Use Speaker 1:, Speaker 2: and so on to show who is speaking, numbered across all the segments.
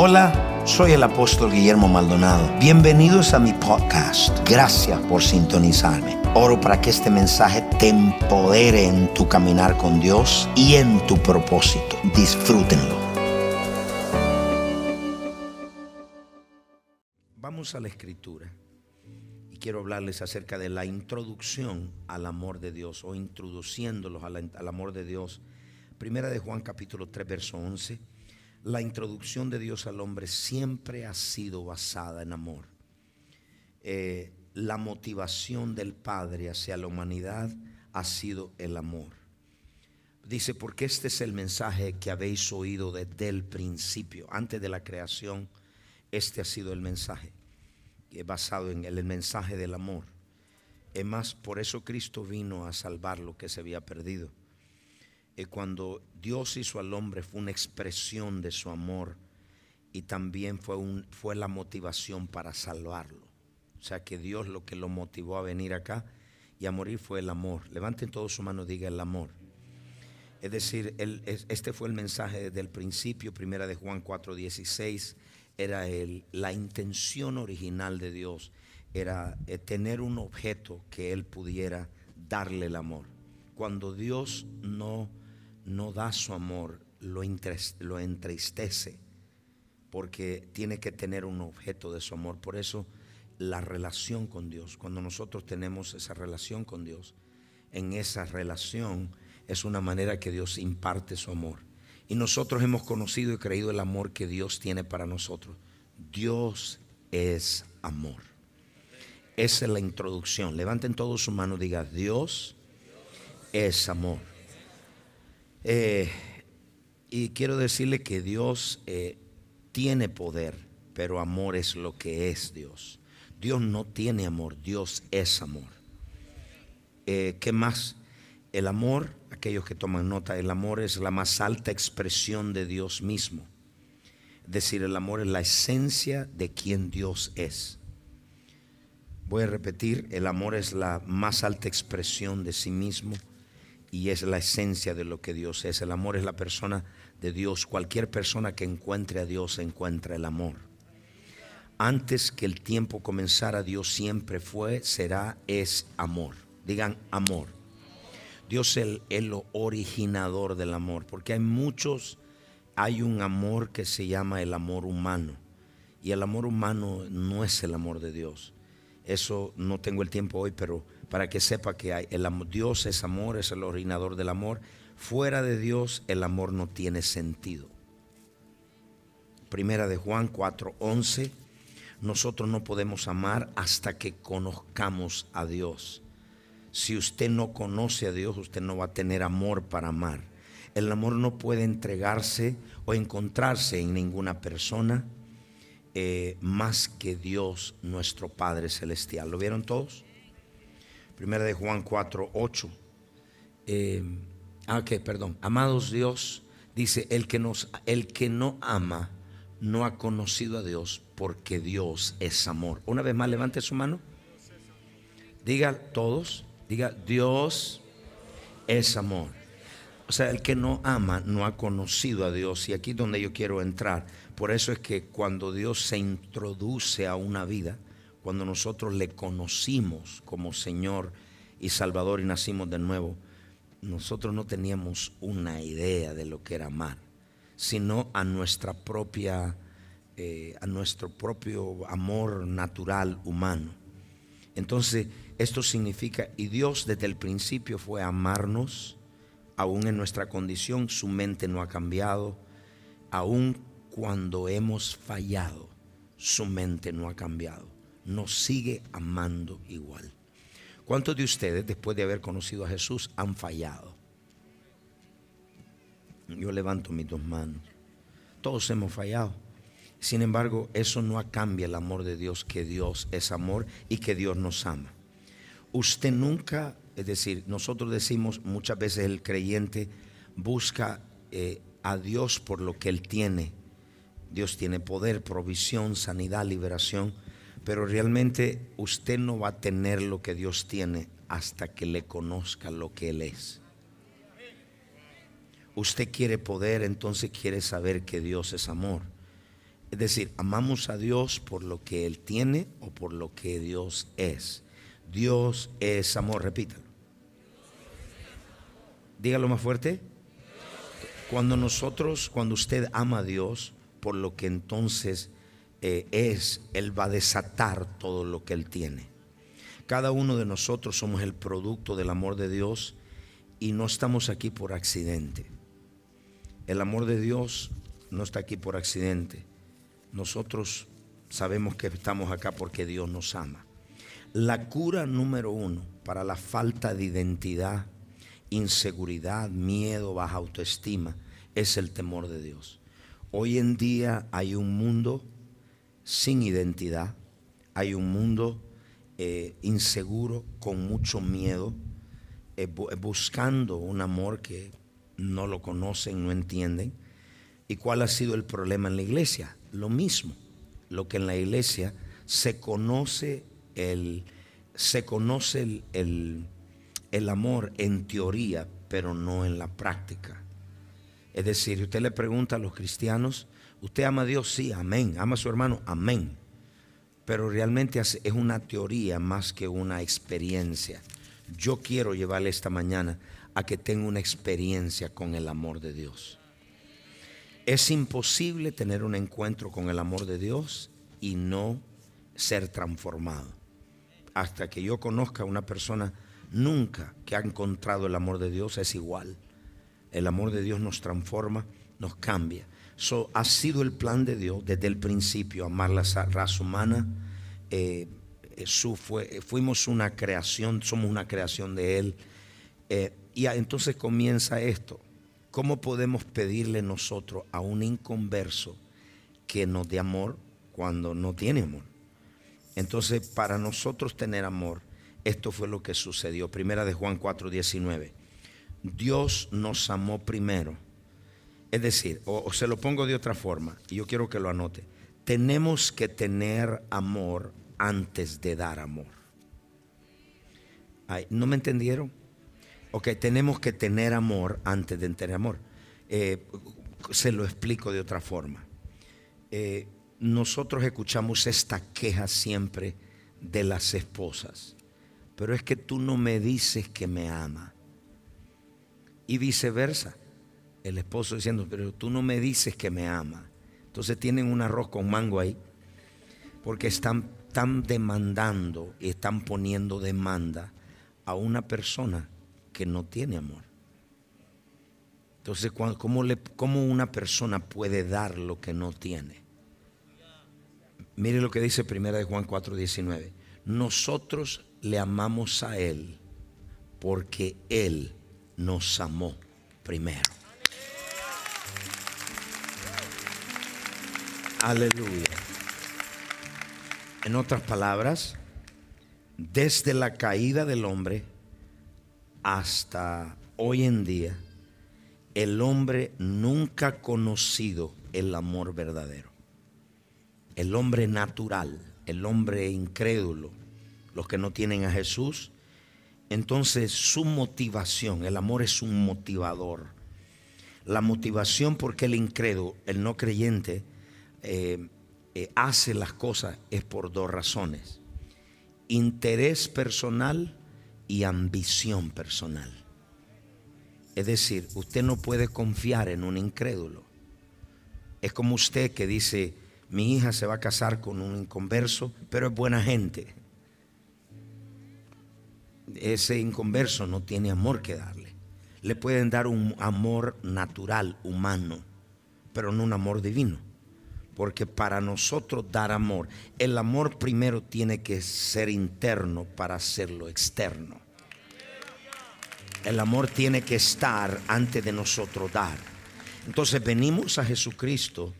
Speaker 1: Hola, soy el apóstol Guillermo Maldonado. Bienvenidos a mi podcast. Gracias por sintonizarme. Oro para que este mensaje te empodere en tu caminar con Dios y en tu propósito. Disfrútenlo. Vamos a la escritura y quiero hablarles acerca de la introducción al amor de Dios o introduciéndolos al, amor de Dios. Primera de Juan capítulo 3 verso 11 la introducción de Dios al hombre siempre ha sido basada en amor. Eh, la motivación del Padre hacia la humanidad ha sido el amor. Dice, porque este es el mensaje que habéis oído desde el principio, antes de la creación, este ha sido el mensaje, basado en el, mensaje del amor. Es más, por eso Cristo vino a salvar lo que se había perdido cuando Dios hizo al hombre fue una expresión de su amor y también fue, un, fue la motivación para salvarlo. O sea que Dios lo que lo motivó a venir acá y a morir fue el amor. Levanten todos su mano, diga el amor. Es decir, este fue el mensaje desde el principio, primera de Juan 4:16, era el, la intención original de Dios, era eh, tener un objeto que Él pudiera darle el amor. Cuando Dios no no da su amor, lo, entristece, porque tiene que tener un objeto de su amor. Por eso la relación con Dios, cuando nosotros tenemos esa relación con Dios, en esa relación es una manera que Dios imparte su amor. Y nosotros hemos conocido y creído el amor que Dios tiene para nosotros. Dios es amor. Esa es la introducción. Levanten todos su mano y digan, Dios es amor. Eh, y quiero decirle que Dios eh, tiene poder, pero amor es lo que es Dios. Dios no tiene amor, Dios es amor. Eh, ¿Qué más? El amor, aquellos que toman nota, el amor es la más alta expresión de Dios mismo. Es decir, el amor es la esencia de quien Dios es. Voy a repetir, el amor es la más alta expresión de sí mismo y es la esencia de lo que Dios es. El amor es la persona de Dios. Cualquier persona que encuentre a Dios encuentra el amor. Antes que el tiempo comenzara, Dios siempre fue, será, es amor. Digan amor. Dios es el, originador del amor, porque hay muchos, hay un amor que se llama el amor humano, y el amor humano no es el amor de Dios. Eso no tengo el tiempo hoy, pero para que sepa que el, Dios es amor, es el originador del amor. Fuera de Dios el amor no tiene sentido. Primera de Juan 4:11, nosotros no podemos amar hasta que conozcamos a Dios. Si usted no conoce a Dios, usted no va a tener amor para amar. El amor no puede entregarse o encontrarse en ninguna persona eh, más que Dios, nuestro Padre Celestial. ¿Lo vieron todos? Primera de Juan 4, 8. Eh, ah, ok, perdón. Amados Dios, dice, el que, nos, el que no ama no ha conocido a Dios porque Dios es amor. Una vez más, levante su mano. Diga todos, diga, Dios es amor. O sea, el que no ama no ha conocido a Dios. Y aquí es donde yo quiero entrar. Por eso es que cuando Dios se introduce a una vida, cuando nosotros le conocimos como Señor y Salvador y nacimos de nuevo, nosotros no teníamos una idea de lo que era amar, sino a nuestra propia, eh, a nuestro propio amor natural humano. Entonces, esto significa, y Dios desde el principio fue amarnos, aún en nuestra condición, su mente no ha cambiado, aún cuando hemos fallado, su mente no ha cambiado nos sigue amando igual. ¿Cuántos de ustedes, después de haber conocido a Jesús, han fallado? Yo levanto mis dos manos. Todos hemos fallado. Sin embargo, eso no cambia el amor de Dios, que Dios es amor y que Dios nos ama. Usted nunca, es decir, nosotros decimos muchas veces el creyente busca eh, a Dios por lo que Él tiene. Dios tiene poder, provisión, sanidad, liberación pero realmente usted no va a tener lo que Dios tiene hasta que le conozca lo que Él es. Usted quiere poder, entonces quiere saber que Dios es amor. Es decir, amamos a Dios por lo que Él tiene o por lo que Dios es. Dios es amor, repítalo. Dígalo más fuerte. Cuando nosotros, cuando usted ama a Dios por lo que entonces eh, es, Él va a desatar todo lo que Él tiene. Cada uno de nosotros somos el producto del amor de Dios y no estamos aquí por accidente. El amor de Dios no está aquí por accidente. Nosotros sabemos que estamos acá porque Dios nos ama. La cura número uno para la falta de identidad, inseguridad, miedo, baja autoestima es el temor de Dios. Hoy en día hay un mundo sin identidad, hay un mundo eh, inseguro, con mucho miedo, eh, buscando un amor que no lo conocen, no entienden. ¿Y cuál ha sido el problema en la iglesia? Lo mismo, lo que en la iglesia se conoce el, se conoce el, el amor en teoría, pero no en la práctica. Es decir, usted le pregunta a los cristianos, ¿usted ama a Dios? Sí, amén. ¿Ama a su hermano? Amén. Pero realmente es una teoría más que una experiencia. Yo quiero llevarle esta mañana a que tenga una experiencia con el amor de Dios. Es imposible tener un encuentro con el amor de Dios y no ser transformado. Hasta que yo conozca a una persona nunca que ha encontrado el amor de Dios es igual. El amor de Dios nos transforma, nos cambia. Eso ha sido el plan de Dios desde el principio, amar la raza humana. Eh, fue, fuimos una creación, somos una creación de Él. Eh, y entonces comienza esto. ¿Cómo podemos pedirle nosotros a un inconverso que nos dé amor cuando no tiene amor? Entonces, para nosotros tener amor, esto fue lo que sucedió. Primera de Juan 4, 19. Dios nos amó primero. Es decir, o, se lo pongo de otra forma, y yo quiero que lo anote. Tenemos que tener amor antes de dar amor. ¿No me entendieron? Ok, tenemos que tener amor antes de tener amor. Eh, se lo explico de otra forma. Eh, nosotros escuchamos esta queja siempre de las esposas, pero es que tú no me dices que me ama y viceversa. El esposo diciendo, pero tú no me dices que me ama. Entonces tienen un arroz con mango ahí, porque están, están demandando y están poniendo demanda a una persona que no tiene amor. Entonces, ¿cómo, le, ¿cómo una persona puede dar lo que no tiene? Mire lo que dice primera de Juan 4:19. Nosotros le amamos a Él porque Él nos amó primero. Aleluya. En otras palabras, desde la caída del hombre hasta hoy en día, el hombre nunca ha conocido el amor verdadero. El hombre natural, el hombre incrédulo, los que no tienen a Jesús, entonces su motivación, el amor es un motivador. La motivación porque el incrédulo, el no creyente, eh, eh, hace las cosas es por dos razones. Interés personal y ambición personal. Es decir, usted no puede confiar en un incrédulo. Es como usted que dice, mi hija se va a casar con un inconverso, pero es buena gente ese inconverso no tiene amor que darle. Le pueden dar un amor natural, humano, pero no un amor divino. Porque para nosotros dar amor, el amor primero tiene que ser interno para hacerlo externo. El amor tiene que estar antes de nosotros dar. Entonces venimos a Jesucristo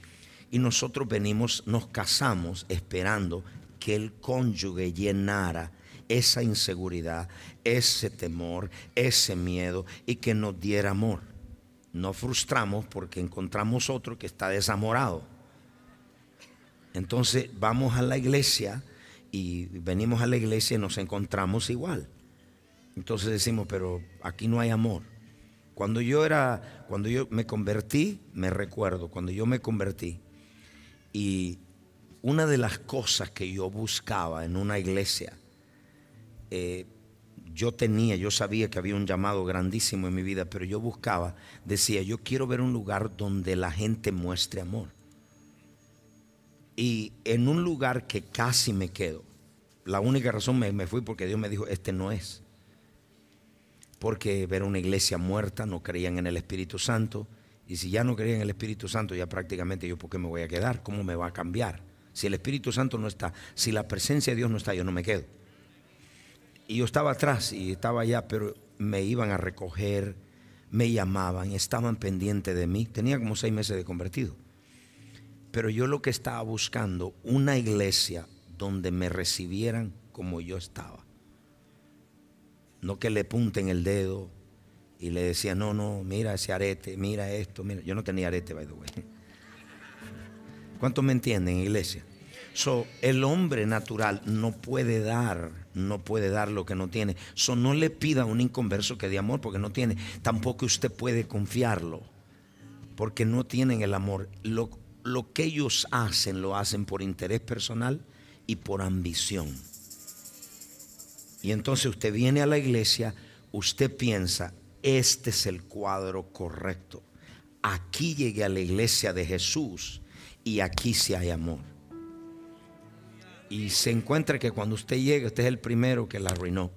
Speaker 1: y nosotros venimos, nos casamos esperando que el cónyuge llenara esa inseguridad, ese temor, ese miedo y que nos diera amor. No frustramos porque encontramos otro que está desamorado. Entonces vamos a la iglesia y venimos a la iglesia y nos encontramos igual. Entonces decimos, pero aquí no hay amor. Cuando yo era, cuando yo me convertí, me recuerdo, cuando yo me convertí, Y una de las cosas que yo buscaba en una iglesia, eh, yo tenía, yo sabía que había un llamado grandísimo en mi vida, pero yo buscaba, decía, yo quiero ver un lugar donde la gente muestre amor. Y en un lugar que casi me quedo, la única razón me, me fui porque Dios me dijo, este no es. Porque ver una iglesia muerta, no creían en el Espíritu Santo, y si ya no creían en el Espíritu Santo, ya prácticamente yo, ¿por qué me voy a quedar? ¿Cómo me va a cambiar? Si el Espíritu Santo no está, si la presencia de Dios no está, yo no me quedo. Y yo estaba atrás y estaba allá, pero me iban a recoger, me llamaban, estaban pendientes de mí. Tenía como seis meses de convertido. Pero yo lo que estaba buscando, una iglesia donde me recibieran como yo estaba. No que le punten el dedo y le decía, no, no, mira ese arete, mira esto, mira. Yo no tenía arete, by the way. ¿Cuántos me entienden, iglesia? So, el hombre natural no puede dar, no puede dar lo que no tiene. So, no le pida a un inconverso que dé amor porque no tiene. Tampoco usted puede confiarlo porque no tienen el amor. Lo, lo que ellos hacen lo hacen por interés personal y por ambición. Y entonces usted viene a la iglesia, usted piensa, este es el cuadro correcto. Aquí llegué a la iglesia de Jesús y aquí sí hay amor y se encuentra que cuando usted llega, usted es el primero que la arruinó.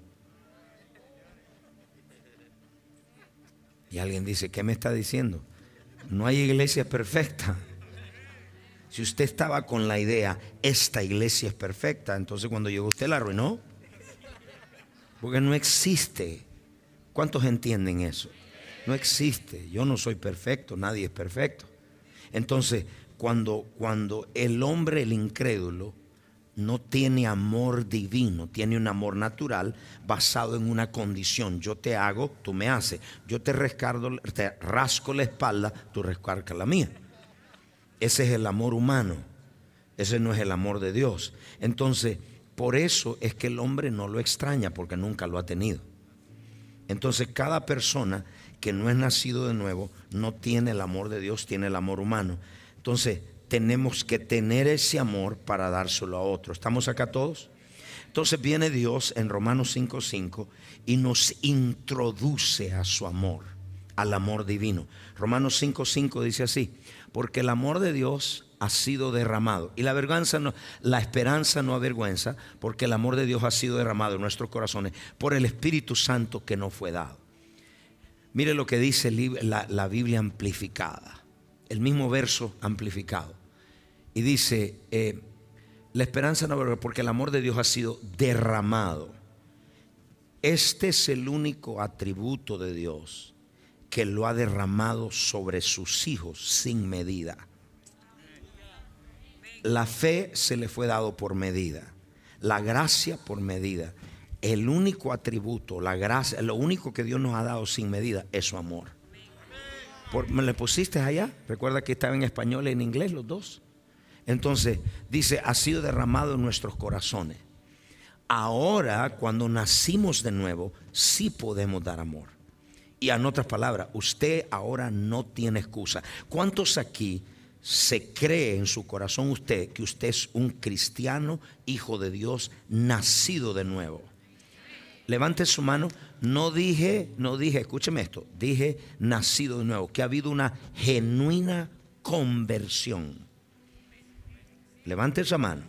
Speaker 1: Y alguien dice, ¿qué me está diciendo? No hay iglesia perfecta. Si usted estaba con la idea, esta iglesia es perfecta, entonces cuando llegó usted la arruinó. Porque no existe. ¿Cuántos entienden eso? No existe. Yo no soy perfecto, nadie es perfecto. Entonces, cuando, cuando el hombre, el incrédulo, no tiene amor divino, tiene un amor natural basado en una condición. Yo te hago, tú me haces. Yo te, te rasco la espalda, tú rescarcas la mía. Ese es el amor humano. Ese no es el amor de Dios. Entonces, por eso es que el hombre no lo extraña, porque nunca lo ha tenido. Entonces, cada persona que no es nacido de nuevo no tiene el amor de Dios, tiene el amor humano. Entonces, tenemos que tener ese amor para dárselo a otro. ¿Estamos acá todos? Entonces viene Dios en Romanos 5:5 y nos introduce a su amor, al amor divino. Romanos 5:5 dice así, porque el amor de Dios ha sido derramado y la vergüenza no, la esperanza no avergüenza, porque el amor de Dios ha sido derramado en nuestros corazones por el Espíritu Santo que nos fue dado. Mire lo que dice la, Biblia amplificada, el mismo verso amplificado y dice, eh, la esperanza no porque el amor de Dios ha sido derramado. Este es el único atributo de Dios que lo ha derramado sobre sus hijos sin medida. La fe se le fue dado por medida, la gracia por medida. El único atributo, la gracia, lo único que Dios nos ha dado sin medida es su amor. ¿Me le pusiste allá? Recuerda que estaba en español y en inglés los dos. Entonces, dice, ha sido derramado en nuestros corazones. Ahora, cuando nacimos de nuevo, sí podemos dar amor. Y en otras palabras, usted ahora no tiene excusa. ¿Cuántos aquí se cree en su corazón usted que usted es un cristiano, hijo de Dios, nacido de nuevo? Levante su mano. No dije, no dije, escúcheme esto, dije nacido de nuevo, que ha habido una genuina conversión. Levante esa mano.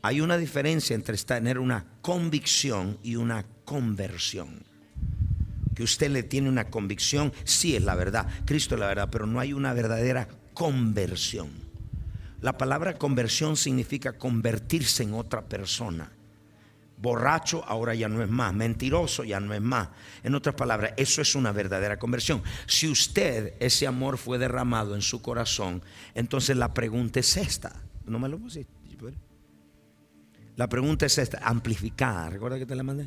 Speaker 1: Hay una diferencia entre tener una convicción y una conversión. Que usted le tiene una convicción, sí es la verdad, Cristo es la verdad, pero no hay una verdadera conversión. La palabra conversión significa convertirse en otra persona. Borracho ahora ya no es más, mentiroso ya no es más. En otras palabras, eso es una verdadera conversión. Si usted, ese amor fue derramado en su corazón, entonces la pregunta es esta. No me lo pusiste. La pregunta es esta, amplificada. ¿Recuerda que te la mandé?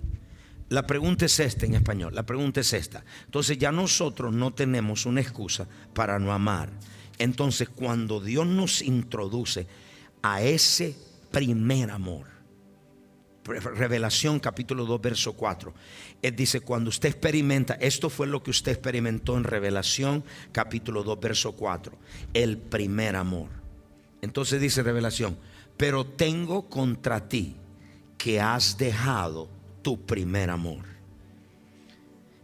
Speaker 1: La pregunta es esta en español. La pregunta es esta. Entonces ya nosotros no tenemos una excusa para no amar. Entonces cuando Dios nos introduce a ese primer amor, Revelación capítulo 2, verso 4. Él dice, cuando usted experimenta, esto fue lo que usted experimentó en Revelación capítulo 2, verso 4, el primer amor Entonces dice revelación, pero tengo contra ti que has dejado tu primer amor.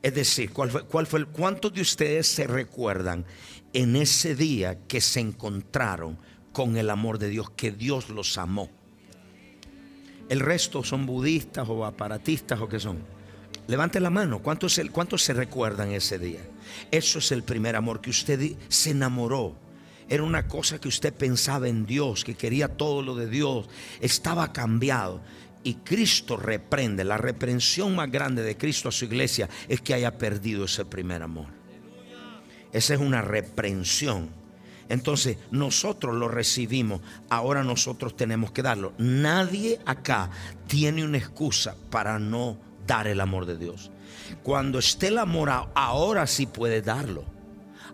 Speaker 1: Es decir, ¿cuál fue, el, ¿cuántos de ustedes se recuerdan en ese día que se encontraron con el amor de Dios, que Dios los amó? El resto son budistas o aparatistas o qué son. Levante la mano, ¿cuántos, ¿cuántos se recuerdan ese día? Eso es el primer amor, que usted se enamoró. Era una cosa que usted pensaba en Dios, que quería todo lo de Dios. Estaba cambiado. Y Cristo reprende. La reprensión más grande de Cristo a su iglesia es que haya perdido ese primer amor. Esa es una reprensión. Entonces nosotros lo recibimos, ahora nosotros tenemos que darlo. Nadie acá tiene una excusa para no dar el amor de Dios. Cuando esté el amor, ahora sí puedes darlo.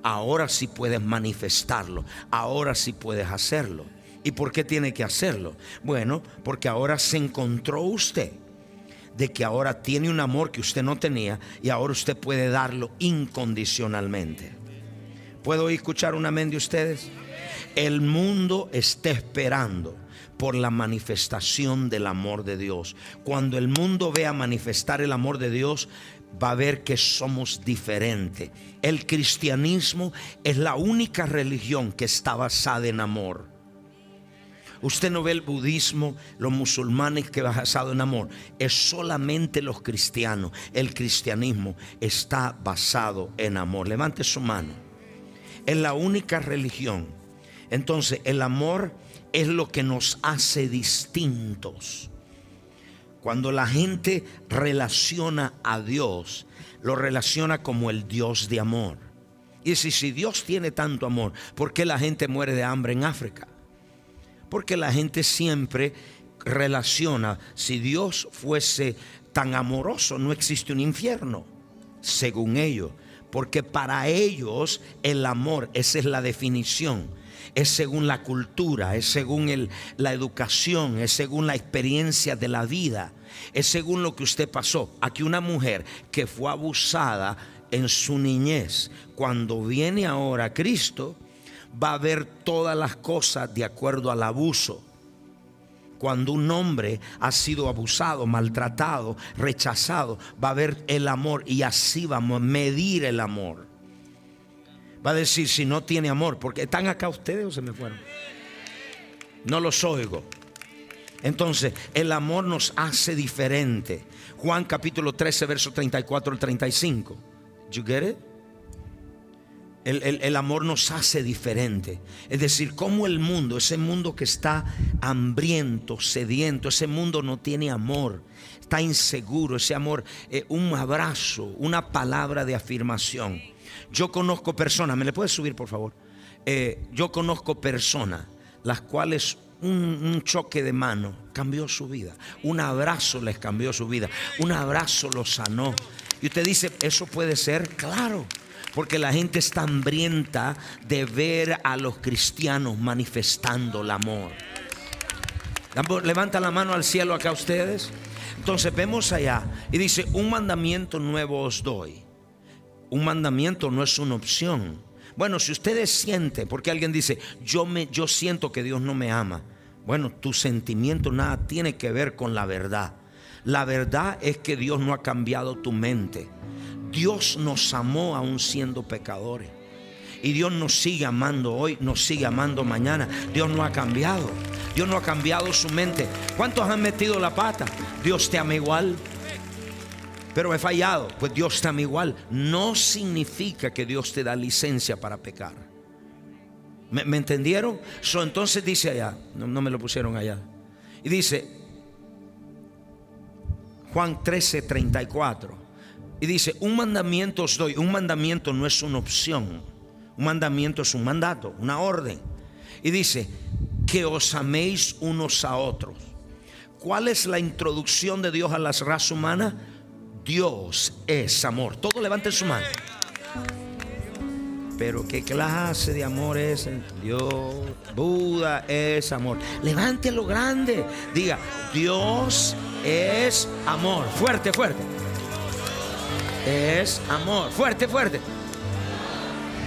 Speaker 1: Ahora sí puedes manifestarlo. Ahora sí puedes hacerlo. ¿Y por qué tiene que hacerlo? Bueno, porque ahora se encontró usted de que ahora tiene un amor que usted no tenía y ahora usted puede darlo incondicionalmente. ¿Puedo escuchar un amén de ustedes? El mundo está esperando por la manifestación del amor de Dios. Cuando el mundo vea manifestar el amor de Dios, va a ver que somos diferentes. El cristianismo es la única religión que está basada en amor. Usted no ve el budismo, los musulmanes que basado en amor. Es solamente los cristianos. El cristianismo está basado en amor. Levante su mano. Es la única religión. Entonces el amor es lo que nos hace distintos. Cuando la gente relaciona a Dios, lo relaciona como el Dios de amor. Y si, si Dios tiene tanto amor, ¿por qué la gente muere de hambre en África? Porque la gente siempre relaciona, si Dios fuese tan amoroso, no existe un infierno, según ellos. Porque para ellos el amor, esa es la definición, es según la cultura, es según la educación, es según la experiencia de la vida, es según lo que usted pasó. Aquí una mujer que fue abusada en su niñez, cuando viene ahora Cristo, va a ver todas las cosas de acuerdo al abuso. Cuando un hombre ha sido abusado, maltratado, rechazado, va a ver el amor y así vamos a medir el amor. Va a decir si no tiene amor, porque están acá ustedes o se me fueron. No los oigo. Entonces, el amor nos hace diferente. Juan capítulo 13, verso 34 al 35. You get it? El, amor nos hace diferente. Es decir, como el mundo, ese mundo que está hambriento, sediento, ese mundo no tiene amor, está inseguro, ese amor, eh, un abrazo, una palabra de afirmación. Yo conozco personas, ¿me le puedes subir por favor? Eh, yo conozco personas las cuales un, un, choque de mano cambió su vida, un abrazo les cambió su vida, un abrazo los sanó. Y usted dice, ¿eso puede ser? Claro. Porque la gente está hambrienta de ver a los cristianos manifestando el amor. Levanta la mano al cielo acá ustedes. Entonces vemos allá y dice, un mandamiento nuevo os doy. Un mandamiento no es una opción. Bueno, si ustedes sienten, porque alguien dice, yo, me, yo siento que Dios no me ama. Bueno, tu sentimiento nada tiene que ver con la verdad. La verdad es que Dios no ha cambiado tu mente. Dios nos amó aún siendo pecadores. Y Dios nos sigue amando hoy, nos sigue amando mañana. Dios no ha cambiado. Dios no ha cambiado su mente. ¿Cuántos han metido la pata? Dios te ama igual. Pero he fallado. Pues Dios te ama igual. No significa que Dios te da licencia para pecar. ¿Me, entendieron? entonces dice allá, no, no me lo pusieron allá. Y dice, Juan 13, 34. Y dice, un mandamiento os doy. Un mandamiento no es una opción. Un mandamiento es un mandato, una orden. Y dice, que os améis unos a otros. ¿Cuál es la introducción de Dios a la raza humana? Dios es amor. Todo levante su mano. Pero qué clase de amor es Dios. Buda es amor. Levante lo grande. Diga, Dios es amor. Fuerte, fuerte es amor. Fuerte, fuerte.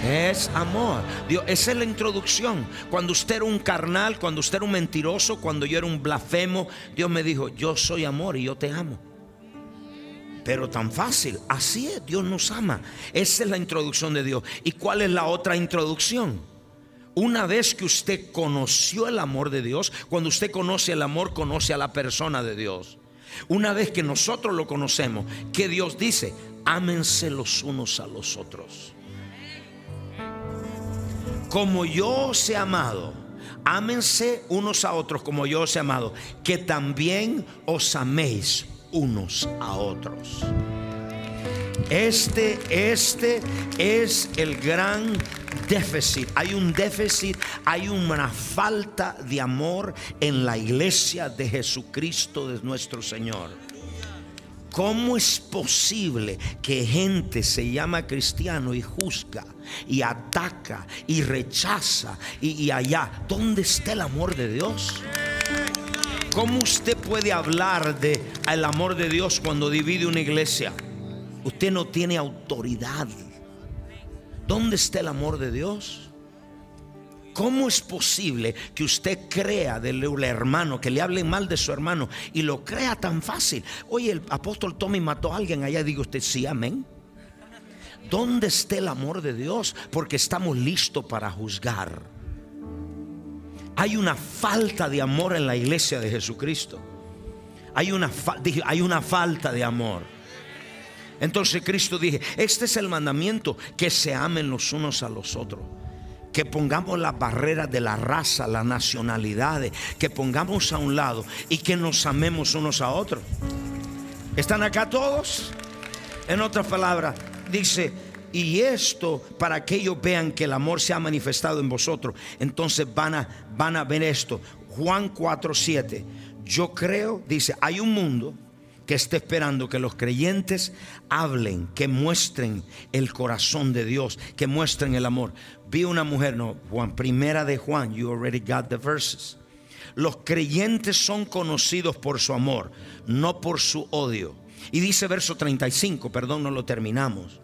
Speaker 1: Es amor. Dios, esa es la introducción. Cuando usted era un carnal, cuando usted era un mentiroso, cuando yo era un blasfemo, Dios me dijo, yo soy amor y yo te amo. Pero tan fácil, así es, Dios nos ama. Esa es la introducción de Dios. ¿Y cuál es la otra introducción? Una vez que usted conoció el amor de Dios, cuando usted conoce el amor, conoce a la persona de Dios. Una vez que nosotros lo conocemos, que Dios dice, ámense los unos a los otros. Como yo os he amado, ámense unos a otros como yo os he amado, que también os améis unos a otros. Este, este es el gran déficit. Hay un déficit, hay una falta de amor en la iglesia de Jesucristo de nuestro Señor. ¿Cómo es posible que gente se llama cristiano y juzga y ataca y rechaza y, y allá? ¿Dónde está el amor de Dios? ¿Cómo usted puede hablar de el amor de Dios cuando divide una iglesia? Usted no tiene autoridad. ¿Dónde está el amor de Dios? ¿Cómo es posible que usted crea del hermano, que le hablen mal de su hermano y lo crea tan fácil? Oye, el apóstol Tommy mató a alguien allá, digo usted, sí, amén. ¿Dónde está el amor de Dios? Porque estamos listos para juzgar hay una falta de amor en la iglesia de Jesucristo. Hay una, hay una falta de amor. Entonces Cristo dije, este es el mandamiento, que se amen los unos a los otros. Que pongamos las barreras de la raza, la nacionalidad, que pongamos a un lado y que nos amemos unos a otros. ¿Están acá todos? En otras palabras, dice, y esto para que ellos vean que el amor se ha manifestado en vosotros. Entonces van a, van a ver esto. Juan 4, 7. Yo creo, dice, hay un mundo que está esperando que los creyentes hablen, que muestren el corazón de Dios, que muestren el amor. Vi una mujer, no, Juan, primera de Juan, you already got the verses. Los creyentes son conocidos por su amor, no por su odio. Y dice verso 35, perdón, no lo terminamos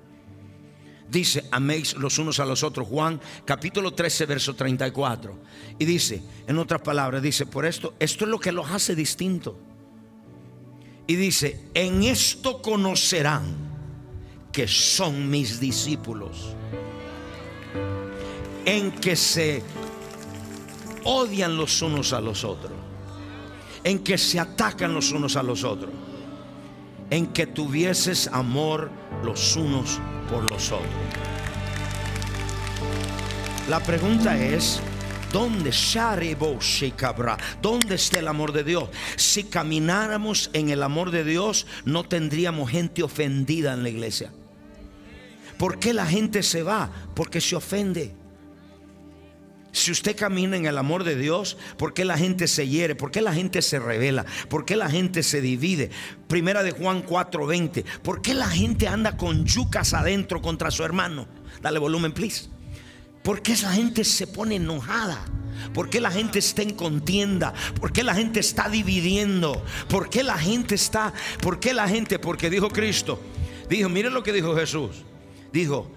Speaker 1: dice, améis los unos a los otros. Juan capítulo 13, verso 34. Y dice, en otras palabras, dice, por esto, esto es lo que los hace distintos. Y dice, en esto conocerán que son mis discípulos. En que se odian los unos a los otros. En que se atacan los unos a los otros. En que tuvieses amor los unos por los otros. La pregunta es, ¿Dónde ¿Dónde está el amor de Dios? Si camináramos en el amor de Dios, no tendríamos gente ofendida en la iglesia. ¿Por qué la gente se va? Porque se ofende. Si usted camina en el amor de Dios, ¿por qué la gente se hiere? ¿Por qué la gente se revela? ¿Por qué la gente se divide? Primera de Juan 4:20. ¿Por qué la gente anda con yucas adentro contra su hermano? Dale volumen, please. ¿Por qué la gente se pone enojada? ¿Por qué la gente está en contienda? ¿Por qué la gente está dividiendo? ¿Por qué la gente está? ¿Por qué la gente? Porque dijo Cristo. Dijo, miren lo que dijo Jesús. Dijo,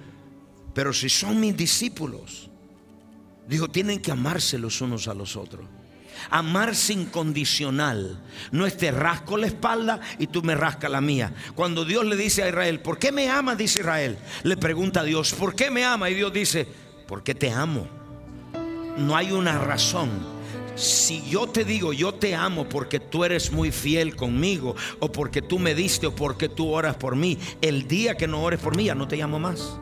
Speaker 1: pero si son mis discípulos, Dijo, tienen que amarse los unos a los otros. Amarse incondicional. No es te rasco la espalda y tú me rascas la mía. Cuando Dios le dice a Israel, ¿por qué me amas? Dice Israel. Le pregunta a Dios, ¿por qué me ama? Y Dios dice, porque te amo. No hay una razón. Si yo te digo, yo te amo porque tú eres muy fiel conmigo, o porque tú me diste, o porque tú oras por mí, el día que no ores por mí ya no te llamo más.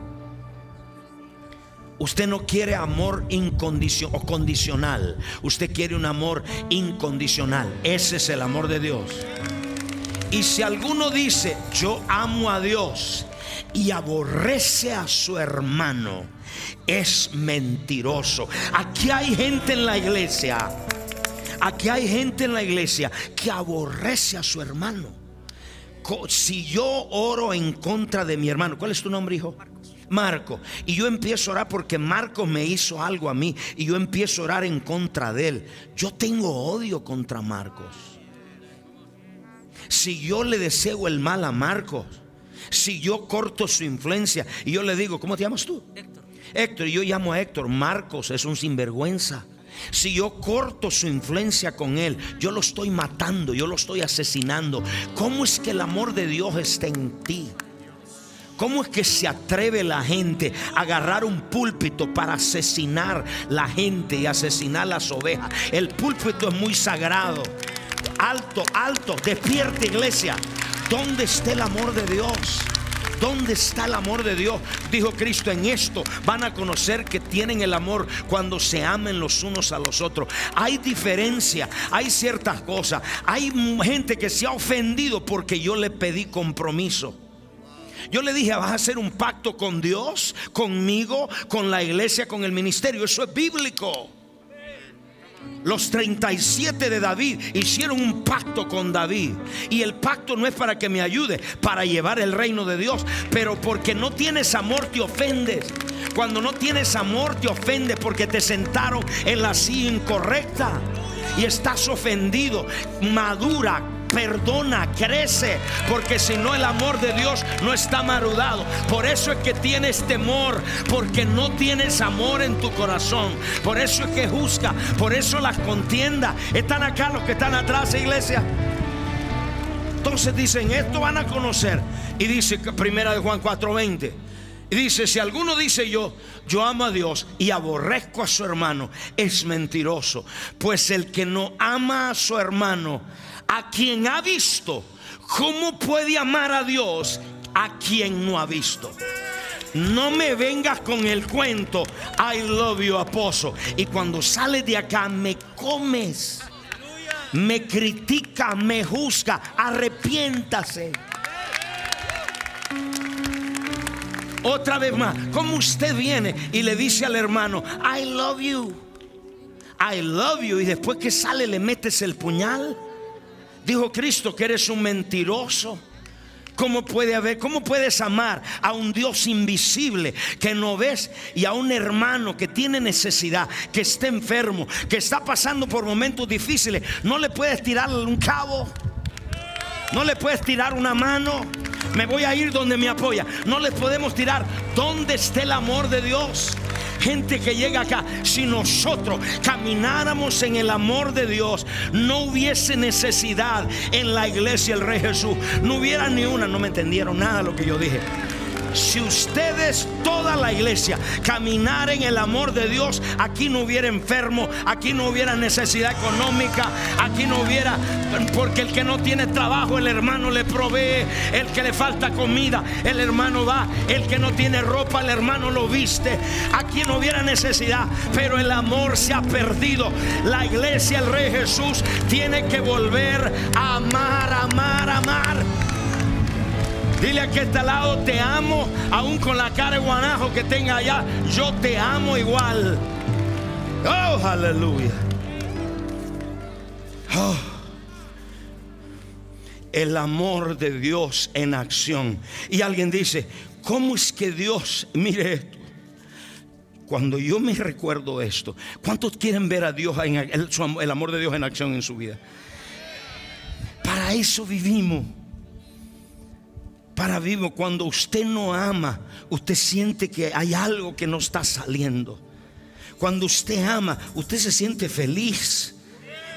Speaker 1: Usted no quiere amor incondicional o condicional. Usted quiere un amor incondicional. Ese es el amor de Dios. Y si alguno dice, yo amo a Dios y aborrece a su hermano, es mentiroso. Aquí hay gente en la iglesia. Aquí hay gente en la iglesia que aborrece a su hermano. Si yo oro en contra de mi hermano, ¿cuál es tu nombre, hijo? Marco. Y yo empiezo a orar porque Marco me hizo algo a mí. Y yo empiezo a orar en contra de él. Yo tengo odio contra Marcos. Si yo le deseo el mal a Marcos, si yo corto su influencia y yo le digo, ¿cómo te llamas tú? Héctor. Héctor, yo llamo a Héctor, Marcos es un sinvergüenza. Si yo corto su influencia con él, yo lo estoy matando, yo lo estoy asesinando. ¿Cómo es que el amor de Dios está en ti? ¿Cómo es que se atreve la gente a agarrar un púlpito para asesinar la gente y asesinar las ovejas? El púlpito es muy sagrado. Alto, alto, despierta iglesia. ¿Dónde está el amor de Dios? ¿Dónde está el amor de Dios? Dijo Cristo, en esto van a conocer que tienen el amor cuando se amen los unos a los otros. Hay diferencia, hay ciertas cosas. Hay gente que se ha ofendido porque yo le pedí compromiso. Yo le dije, vas a hacer un pacto con Dios, conmigo, con la iglesia, con el ministerio. Eso es bíblico. Los 37 de David hicieron un pacto con David. Y el pacto no es para que me ayude, para llevar el reino de Dios. Pero porque no tienes amor te ofendes. Cuando no tienes amor te ofendes porque te sentaron en la silla incorrecta. Y estás ofendido. Madura, perdona, crece, porque si no el amor de Dios no está marudado. Por eso es que tienes temor, porque no tienes amor en tu corazón. Por eso es que juzga, por eso las contiendas. Están acá los que están atrás, iglesia. Entonces dicen, esto van a conocer. Y dice primera de Juan 4:20. Y dice, si alguno dice yo, yo amo a Dios y aborrezco a su hermano, es mentiroso. Pues el que no ama a su hermano, a quien ha visto, ¿cómo puede amar a Dios a quien no ha visto? No me vengas con el cuento, I love you, aposo. Y cuando sales de acá me comes, me critica, me juzga, arrepiéntase. Otra vez más, como usted viene y le dice al hermano, I love you, I love you, y después que sale le metes el puñal. Dijo Cristo que eres un mentiroso. ¿Cómo puede haber, cómo puedes amar a un Dios invisible que no ves y a un hermano que tiene necesidad, que está enfermo, que está pasando por momentos difíciles? No le puedes tirar un cabo, no le puedes tirar una mano. Me voy a ir donde me apoya. No le podemos tirar. ¿Dónde está el amor de Dios? Gente que llega acá, si nosotros camináramos en el amor de Dios, no hubiese necesidad en la iglesia el Rey Jesús. No hubiera ni una, no me entendieron nada de lo que yo dije. Si ustedes, toda la iglesia, caminar en el amor de Dios, aquí no hubiera enfermo, aquí no hubiera necesidad económica, aquí no hubiera, porque el que no tiene trabajo, el hermano le provee, el que le falta comida, el hermano va, el que no tiene ropa, el hermano lo viste, aquí no hubiera necesidad, pero el amor se ha perdido. La iglesia, el Rey Jesús, tiene que volver a amar, amar, amar. Dile a que está al lado, te amo, aún con la cara de guanajo que tenga allá, yo te amo igual. Oh, aleluya. Oh. El amor de Dios en acción. Y alguien dice, ¿cómo es que Dios, mire esto? Cuando yo me recuerdo esto, ¿cuántos quieren ver a Dios, en el, el amor de Dios en acción en su vida? Para eso vivimos para vivo. Cuando usted no ama, usted siente que hay algo que no está saliendo. Cuando usted ama, usted se siente feliz.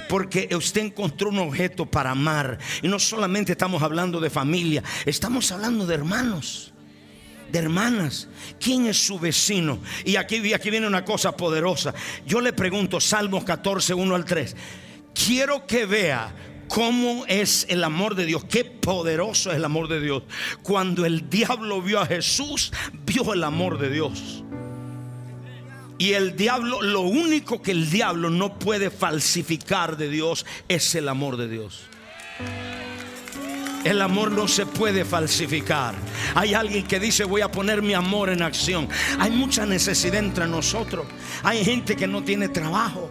Speaker 1: Porque usted encontró un objeto para amar. Y no solamente estamos hablando de familia, estamos hablando de hermanos, de hermanas. ¿Quién es su vecino? Y aquí, viene una cosa poderosa. Yo le pregunto, Salmos 14, 1 al 3. Quiero que vea cómo es el amor de Dios, qué poderoso es el amor de Dios. Cuando el diablo vio a Jesús, vio el amor de Dios. Y el diablo, lo único que el diablo no puede falsificar de Dios es el amor de Dios. El amor no se puede falsificar. Hay alguien que dice voy a poner mi amor en acción. Hay mucha necesidad entre nosotros. Hay gente que no tiene trabajo.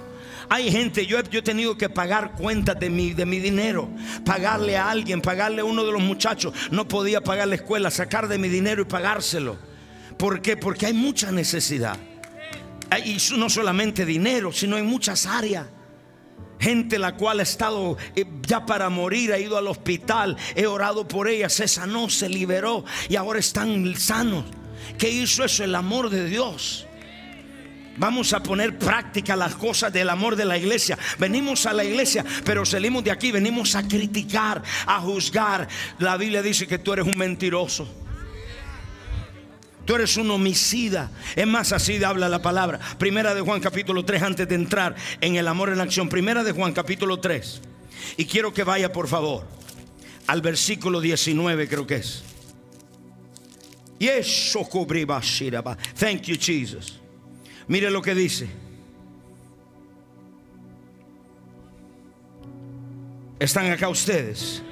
Speaker 1: Hay gente, yo he, yo he tenido que pagar cuentas de mi, de mi dinero, pagarle a alguien, pagarle a uno de los muchachos. No podía pagar la escuela, sacar de mi dinero y pagárselo. ¿Por qué? Porque hay mucha necesidad. Y no solamente dinero, sino en muchas áreas. Gente la cual ha estado eh, ya para morir, ha ido al hospital, he orado por ella, se sanó, se liberó y ahora están sanos. ¿Qué hizo eso? El amor de Dios. Vamos a poner práctica las cosas del amor de la iglesia. Venimos a la iglesia, pero salimos de aquí, venimos a criticar, a juzgar. La Biblia dice que tú eres un mentiroso. Tú eres un homicida. Es más, así habla la palabra. Primera de Juan capítulo 3, antes de entrar en el amor en acción. Primera de Juan capítulo 3. Y quiero que vaya, por favor, al versículo 19, creo que es. Thank you, Jesus. Mire lo que dice. ¿Están acá ustedes?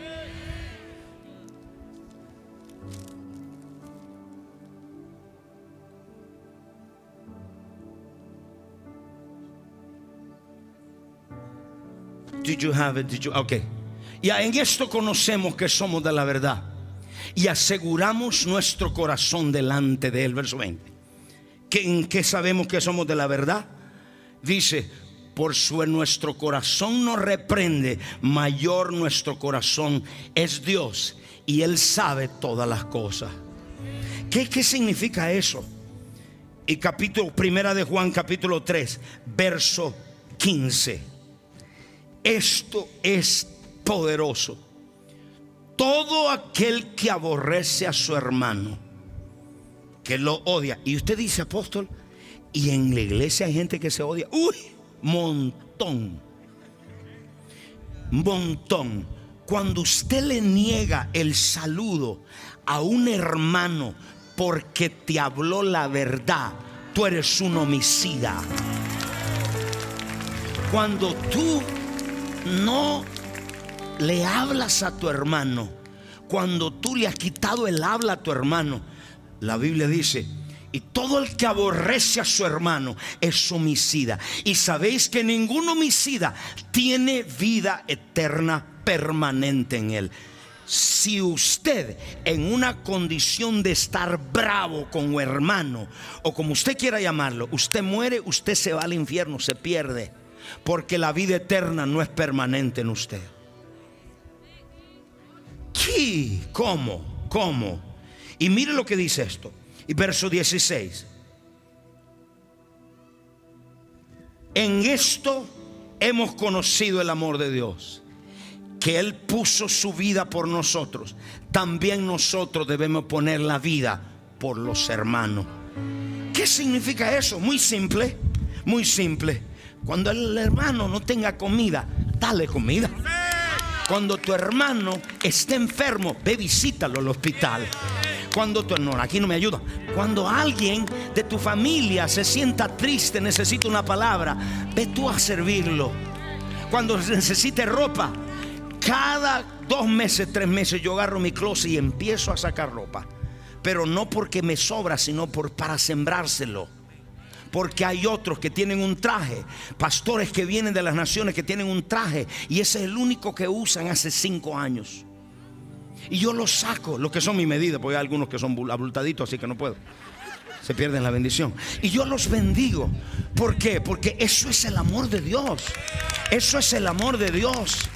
Speaker 1: Did you have it? Did you? Okay. Ya en esto conocemos que somos de la verdad y aseguramos nuestro corazón delante de él. Verso 20. ¿En qué sabemos que somos de la verdad? Dice, por su nuestro corazón nos reprende, mayor nuestro corazón es Dios y Él sabe todas las cosas. ¿Qué, qué significa eso? Y capítulo, primera de Juan, capítulo 3, verso 15. Esto es poderoso. Todo aquel que aborrece a su hermano que lo odia. Y usted dice, apóstol, y en la iglesia hay gente que se odia. Uy, montón. Montón. Cuando usted le niega el saludo a un hermano porque te habló la verdad, tú eres un homicida. Cuando tú no le hablas a tu hermano, cuando tú le has quitado el habla a tu hermano, la Biblia dice, y todo el que aborrece a su hermano es homicida. Y sabéis que ningún homicida tiene vida eterna permanente en él. Si usted en una condición de estar bravo con un hermano, o como usted quiera llamarlo, usted muere, usted se va al infierno, se pierde. Porque la vida eterna no es permanente en usted. ¿Qué? ¿Cómo? ¿Cómo? Y mire lo que dice esto. Y verso 16. En esto hemos conocido el amor de Dios. Que Él puso su vida por nosotros. También nosotros debemos poner la vida por los hermanos. ¿Qué significa eso? Muy simple. Muy simple. Cuando el hermano no tenga comida, dale comida. Cuando tu hermano esté enfermo, ve visítalo al hospital. Cuando tu no, aquí no me ayuda. Cuando alguien de tu familia se sienta triste, necesita una palabra, ve tú a servirlo. Cuando necesite ropa, cada dos meses, tres meses yo agarro mi closet y empiezo a sacar ropa. Pero no porque me sobra, sino por, para sembrárselo porque hay otros que tienen un traje, pastores que vienen de las naciones que tienen un traje y ese es el único que usan hace cinco años. Y yo los saco, lo que son mi medida, porque hay algunos que son abultaditos, así que no puedo. Se pierden la bendición. Y yo los bendigo. ¿Por qué? Porque eso es el amor de Dios. Eso es el amor de Dios.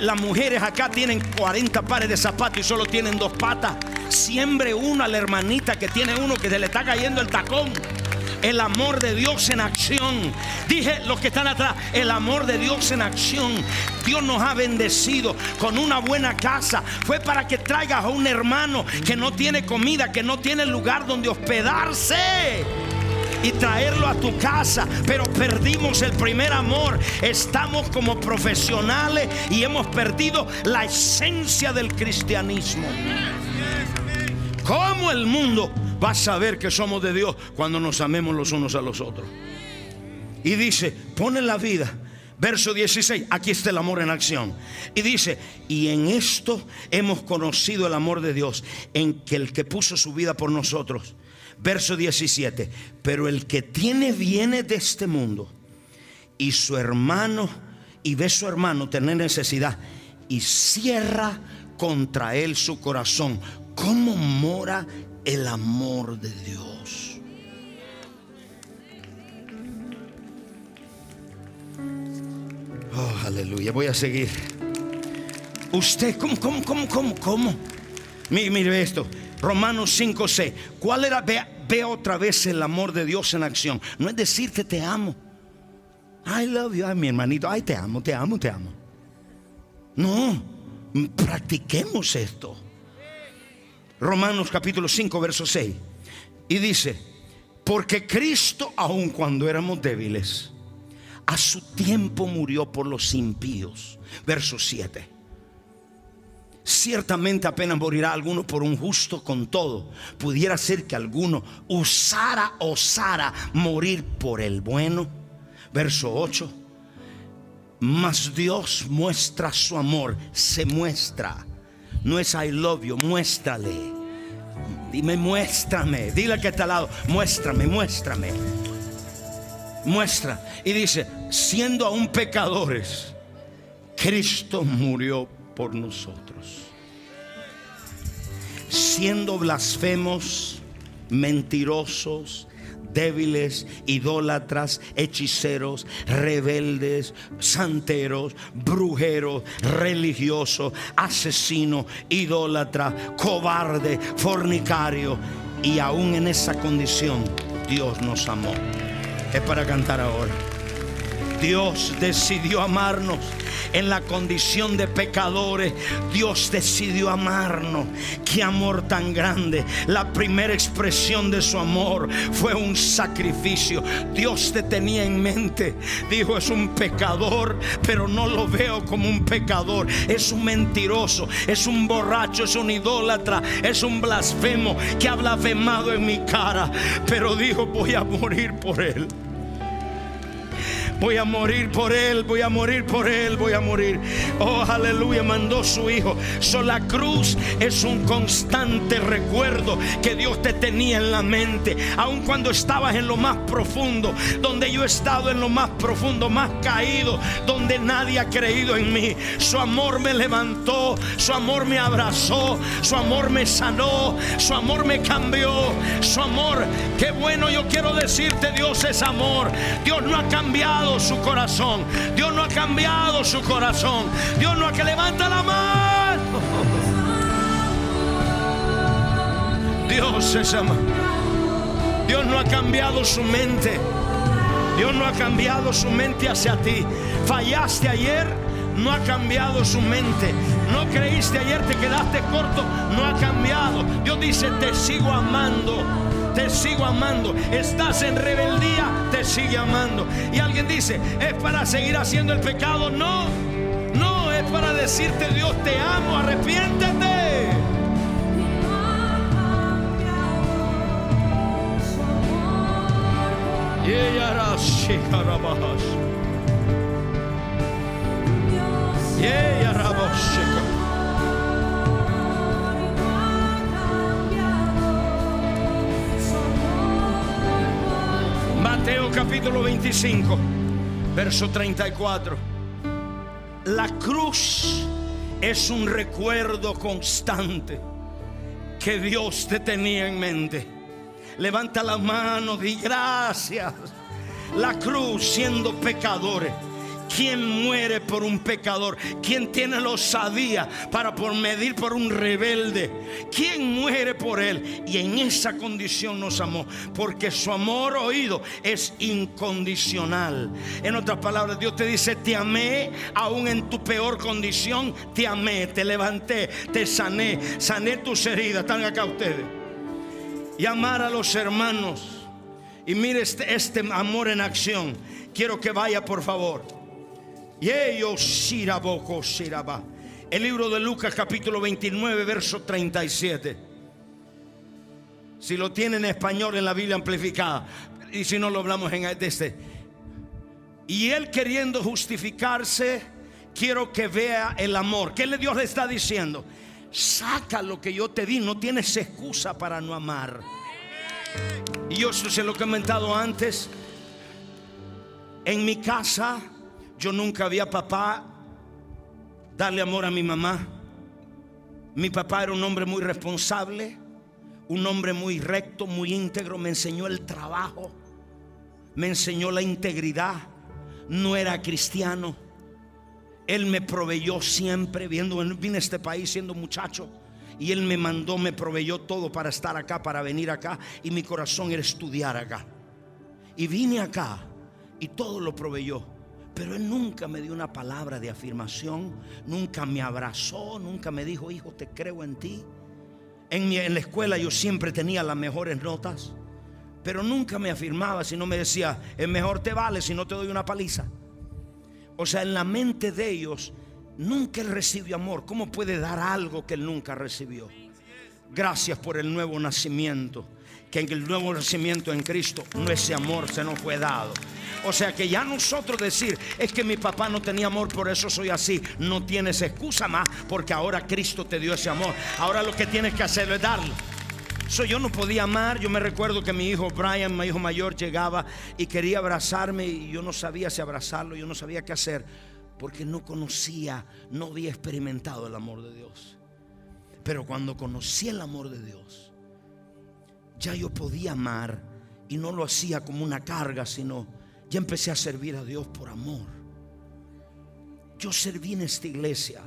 Speaker 1: las mujeres acá tienen 40 pares de zapatos y solo tienen dos patas. Siembre una a la hermanita que tiene uno que se le está cayendo el tacón el amor de Dios en acción. Dije los que están atrás, el amor de Dios en acción. Dios nos ha bendecido con una buena casa. Fue para que traigas a un hermano que no tiene comida, que no tiene lugar donde hospedarse y traerlo a tu casa, pero perdimos el primer amor. Estamos como profesionales y hemos perdido la esencia del cristianismo. Como el mundo vas a saber que somos de Dios cuando nos amemos los unos a los otros. Y dice, pone la vida. Verso 16, aquí está el amor en acción. Y dice, y en esto hemos conocido el amor de Dios, en que el que puso su vida por nosotros. Verso 17, pero el que tiene bienes de este mundo y su hermano, y ve su hermano tener necesidad, y cierra contra él su corazón, ¿cómo mora el amor de Dios. Oh, aleluya. Voy a seguir. Usted, ¿cómo, cómo, cómo, cómo, cómo? Mire, mire esto. Romanos 5, 6. ¿Cuál era? Vea,
Speaker 2: vea otra vez el amor de Dios en acción. No es decirte te amo. I love you, ay mi hermanito, ay te amo, te amo, te amo. No, practiquemos esto. Romanos capítulo 5, verso 6. Y dice, porque Cristo, aun cuando éramos débiles, a su tiempo murió por los impíos. Verso 7. Ciertamente apenas morirá alguno por un justo con todo. Pudiera ser que alguno usara, osara morir por el bueno. Verso 8. Mas Dios muestra su amor, se muestra. No es I love you, muéstrale. Dime, muéstrame. Dile que está al lado, muéstrame, muéstrame. Muestra. Y dice, siendo aún pecadores, Cristo murió por nosotros. Siendo blasfemos, mentirosos, débiles, idólatras, hechiceros, rebeldes, santeros, brujeros, religiosos, asesinos, idólatra, cobarde, fornicario. Y aún en esa condición Dios nos amó. Es para cantar ahora. Dios decidió amarnos en la condición de pecadores, Dios decidió amarnos. Qué amor tan grande. La primera expresión de su amor fue un sacrificio. Dios te tenía en mente. Dijo, es un pecador, pero no lo veo como un pecador. Es un mentiroso, es un borracho, es un idólatra, es un blasfemo que ha blasfemado en mi cara. Pero dijo, voy a morir por él. Voy a morir por él, voy a morir por él, voy a morir. Oh, aleluya, mandó su hijo. So, la cruz es un constante recuerdo que Dios te tenía en la mente, aun cuando estabas en lo más profundo, donde yo he estado en lo más profundo, más caído, donde nadie ha creído en mí. Su amor me levantó, su amor me abrazó, su amor me sanó, su amor me cambió, su amor, qué bueno yo quiero decirte, Dios es amor. Dios no ha cambiado su corazón. Dios no ha cambiado su corazón. Dios no ha que levanta la mano. Dios es amor. Dios no ha cambiado su mente. Dios no ha cambiado su mente hacia ti. Fallaste ayer, no ha cambiado su mente. No creíste ayer, te quedaste corto, no ha cambiado. Dios dice, te sigo amando te sigo amando. Estás en rebeldía, te sigue amando. Y alguien dice, es para seguir haciendo el pecado. No, no, es para decirte Dios te amo, arrepiéntete. Mateo 25, verso 34. La cruz es un recuerdo constante que Dios te tenía en mente. Levanta la mano, di gracias. La cruz siendo pecadores ¿Quién muere por un pecador? ¿Quién tiene la osadía para por medir por un rebelde? ¿Quién muere por él? Y en esa condición nos amó, porque su amor oído es incondicional. En otras palabras, Dios te dice, te amé aún en tu peor condición, te amé, te levanté, te sané, sané tus heridas. Están acá ustedes. Y amar a los hermanos. Y mire este, este amor en acción. Quiero que vaya, por favor. El libro de Lucas capítulo 29, verso 37. Si lo tiene en español en la Biblia amplificada. Y si no lo hablamos en este. Y él queriendo justificarse, quiero que vea el amor. ¿Qué Dios le está diciendo? Saca lo que yo te di, no tienes excusa para no amar. Y yo se lo he comentado antes. En mi casa yo nunca vi a papá darle amor a mi mamá. Mi papá era un hombre muy responsable, un hombre muy recto, muy íntegro. Me enseñó el trabajo, me enseñó la integridad. No era cristiano. Él me proveyó siempre, viendo, vine a este país siendo muchacho Y Él me mandó, me proveyó todo para estar acá, para venir acá. Y mi corazón era estudiar acá. Y vine acá y todo lo proveyó. Pero Él nunca me dio una palabra de afirmación, nunca me abrazó, nunca me dijo, hijo, te creo en ti. En, mi, en la escuela yo siempre tenía las mejores notas, pero nunca me afirmaba, sino me decía, es mejor te vale si no te doy una paliza. O sea, en la mente de ellos, nunca Él recibió amor. ¿Cómo puede dar algo que Él nunca recibió? Gracias por el nuevo nacimiento que en el nuevo nacimiento en Cristo no ese amor se nos fue dado. O sea que ya nosotros decir es que mi papá no tenía amor, por eso soy así. No tienes excusa más porque ahora Cristo te dio ese amor. Ahora lo que tienes que hacer es darlo. Yo no podía amar. Yo me recuerdo que mi hijo Brian, mi hijo mayor, llegaba y quería abrazarme y yo no sabía si abrazarlo, yo no sabía qué hacer porque no conocía, no había experimentado el amor de Dios. Pero cuando conocí el amor de Dios, ya yo podía amar y no lo hacía como una carga, sino ya empecé a servir a Dios por amor. Yo serví en esta iglesia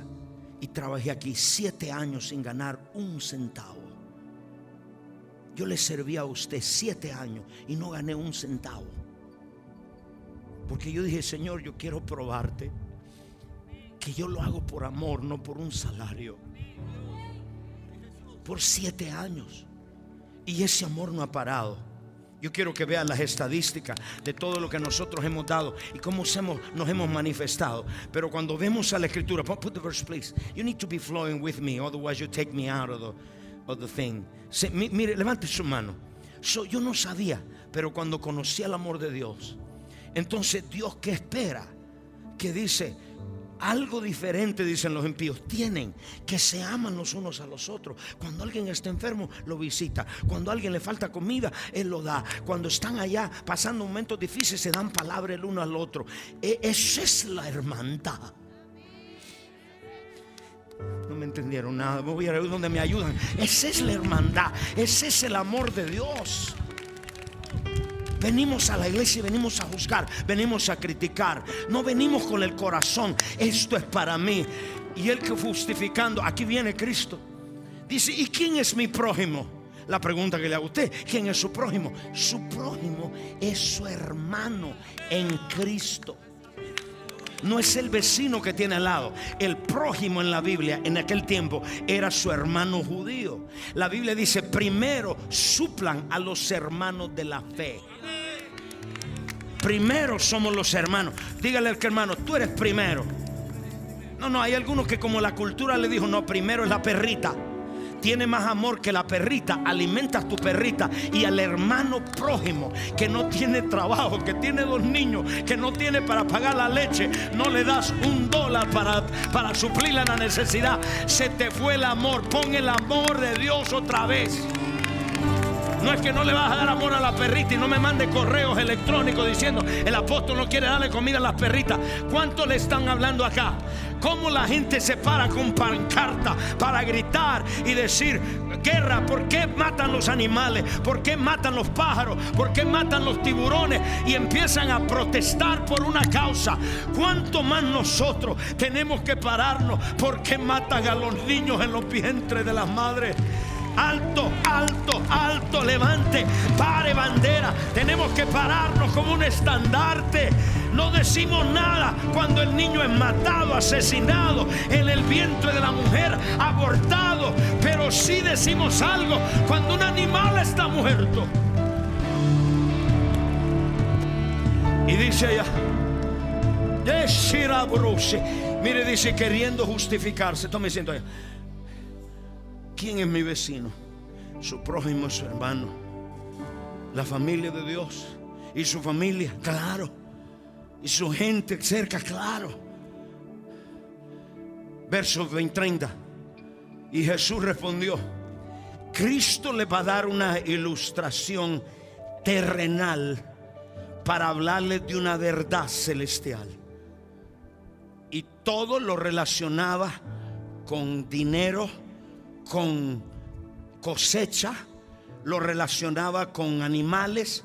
Speaker 2: y trabajé aquí siete años sin ganar un centavo. Yo le serví a usted siete años y no gané un centavo. Porque yo dije, Señor, yo quiero probarte que yo lo hago por amor, no por un salario. Por siete años. Y ese amor no ha parado. Yo quiero que vean las estadísticas de todo lo que nosotros hemos dado y cómo nos hemos manifestado. Pero cuando vemos a la escritura, put the verse please. You need to be flowing with me, otherwise you take me out of the, of the thing. mire, levante su mano. yo no sabía, pero cuando conocí el amor de Dios, entonces Dios qué espera? Que dice, algo diferente, dicen los impíos. Tienen que se aman los unos a los otros. Cuando alguien está enfermo, lo visita. Cuando alguien le falta comida, Él lo da. Cuando están allá pasando momentos difíciles, se dan palabra el uno al otro. E, esa es la hermandad. No me entendieron nada. Voy a ver donde me ayudan. Esa es la hermandad. Ese es el amor de Dios. Venimos a la iglesia y venimos a juzgar, venimos a criticar. No venimos con el corazón, esto es para mí. Y el que justificando, aquí viene Cristo. Dice, ¿y quién es mi prójimo? La pregunta que le hago a usted, ¿quién es su prójimo? Su prójimo es su hermano en Cristo. No es el vecino que tiene al lado. El prójimo en la Biblia en aquel tiempo era su hermano judío. La Biblia dice, primero suplan a los hermanos de la fe. Primero somos los hermanos. Dígale al que hermano, tú eres primero. No, no, hay algunos que como la cultura le dijo, no, primero es la perrita. Tiene más amor que la perrita, alimentas tu perrita y al hermano prójimo que no tiene trabajo, que tiene dos niños, que no tiene para pagar la leche, no le das un dólar para, para suplir la necesidad. Se te fue el amor, pon el amor de Dios otra vez. No es que no le vas a dar amor a la perrita y no me mande correos electrónicos diciendo el apóstol no quiere darle comida a las perritas. ¿Cuánto le están hablando acá? ¿Cómo la gente se para con pancarta para gritar y decir guerra? ¿Por qué matan los animales? ¿Por qué matan los pájaros? ¿Por qué matan los tiburones? Y empiezan a protestar por una causa. ¿Cuánto más nosotros tenemos que pararnos? ¿Por qué matan a los niños en los vientres de las madres? Alto, alto, alto, levante, pare bandera. Tenemos que pararnos como un estandarte. No decimos nada cuando el niño es matado, asesinado en el vientre de la mujer, abortado. Pero sí decimos algo cuando un animal está muerto. Y dice ella, mire, dice queriendo justificarse. Tome siento allá. ¿Quién es mi vecino? Su prójimo su hermano. La familia de Dios. Y su familia, claro. Y su gente cerca, claro. Verso 20, 30. Y Jesús respondió, Cristo le va a dar una ilustración terrenal para hablarle de una verdad celestial. Y todo lo relacionaba con dinero con cosecha, lo relacionaba con animales,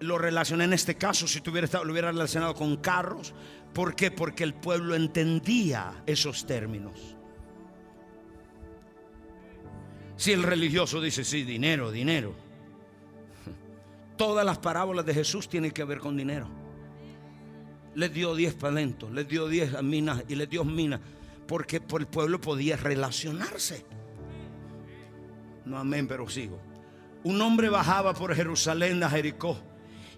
Speaker 2: lo relacioné en este caso, si tuviera estado, lo hubiera relacionado con carros. ¿Por qué? Porque el pueblo entendía esos términos. Si el religioso dice, sí, dinero, dinero. Todas las parábolas de Jesús tienen que ver con dinero. Les dio diez talentos, les dio diez minas y les dio minas. Porque el pueblo podía relacionarse. No, amén, pero sigo. Un hombre bajaba por Jerusalén a Jericó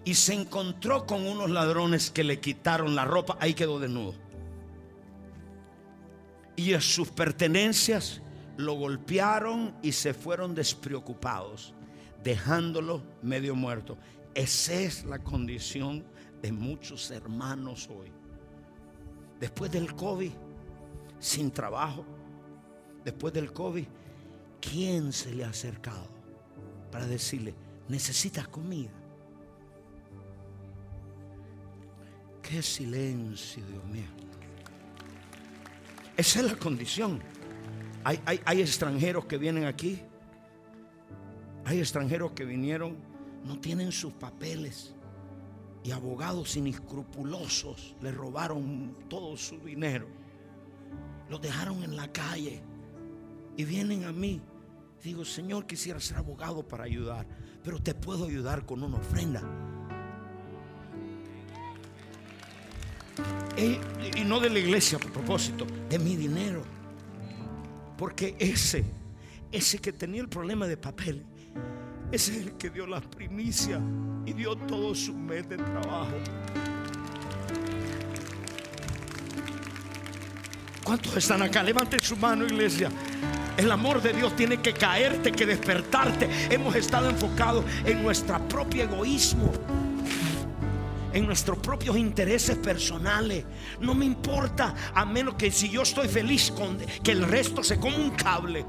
Speaker 2: y se encontró con unos ladrones que le quitaron la ropa. Ahí quedó desnudo. Y a sus pertenencias lo golpearon y se fueron despreocupados, dejándolo medio muerto. Esa es la condición de muchos hermanos hoy. Después del COVID, sin trabajo, después del COVID, ¿quién se le ha acercado para decirle, necesitas comida? Qué silencio, Dios mío. Esa es la condición. Hay, hay, extranjeros que vienen aquí. Hay extranjeros que vinieron, no tienen sus papeles. Y abogados inescrupulosos le robaron todo su dinero. Los dejaron en la calle. Y vienen a mí. Digo, Señor, quisiera ser abogado para ayudar. Pero te puedo ayudar con una ofrenda. Y no de la iglesia, por propósito, de mi dinero. Porque ese, ese que tenía el problema de papel, ese es el que dio las primicias y dio todo su mes de trabajo. ¿Cuántos están acá? Levanten su mano, iglesia. El amor de Dios tiene que caerte, que despertarte. Hemos estado enfocados en nuestro propio egoísmo en nuestros propios intereses personales. No me importa, a menos que si yo estoy feliz con que el resto se come un cable.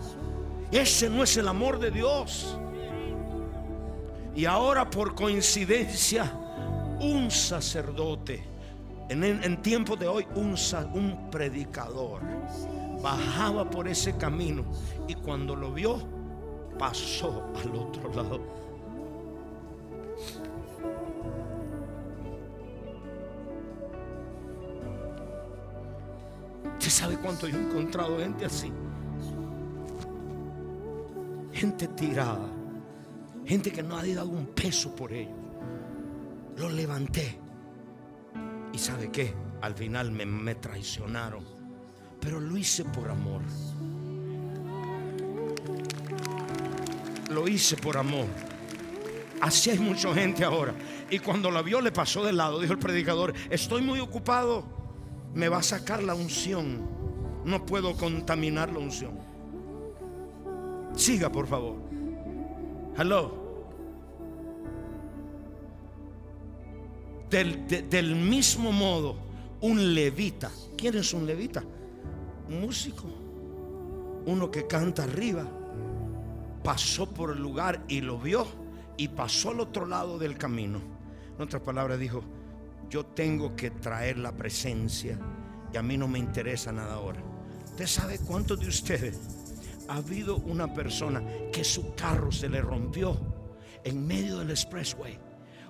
Speaker 2: Ese no es el amor de Dios. Y ahora por coincidencia, un sacerdote, en, en tiempos de hoy, un predicador, bajaba por ese camino y cuando lo vio, pasó al otro lado. ¿Usted sabe cuánto yo he encontrado gente así? Gente tirada. Gente que no ha dado un peso por ellos. Los levanté. ¿Y sabe qué? Al final me, me traicionaron. Pero lo hice por amor. Lo hice por amor. Así hay mucha gente ahora. Y cuando la vio le pasó de lado. Dijo el predicador, estoy muy ocupado me va a sacar la unción. No puedo contaminar la unción. Siga, por favor. Hello. Del, del mismo modo, un levita. ¿Quién es un levita? Músico. Uno que canta arriba. Pasó por el lugar y lo vio y pasó al otro lado del camino. En otras palabras, dijo: yo tengo que traer la presencia y a mí no me interesa nada ahora. ¿Usted sabe cuántos de ustedes ha habido una persona que su carro se le rompió en medio del expressway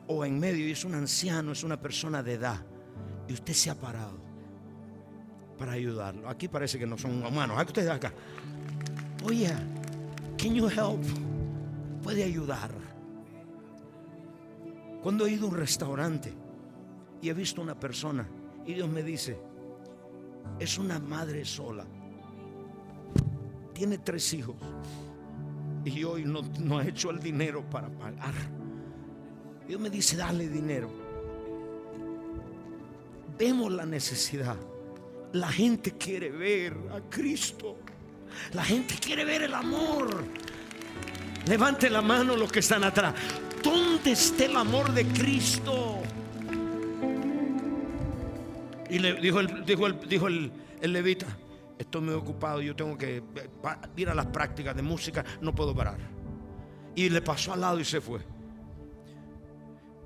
Speaker 2: o en medio y es un anciano, es una persona de edad y usted se ha parado para ayudarlo? Aquí parece que no son humanos. Aquí ustedes acá. Oye, can you help? Puede ayudar. Cuando he ido a un restaurante y he visto una persona y Dios me dice, es una madre sola, tiene tres hijos y hoy no, no ha hecho el dinero para pagar. Dios me dice, dale dinero. Vemos la necesidad. La gente quiere ver a Cristo. La gente quiere ver el amor. Levante la mano los que están atrás. ¿Dónde está el amor de Cristo? Y le dijo el, dijo el, dijo el, levita, estoy muy ocupado, yo tengo que ir a las prácticas de música, no puedo parar. Y le pasó al lado y se fue.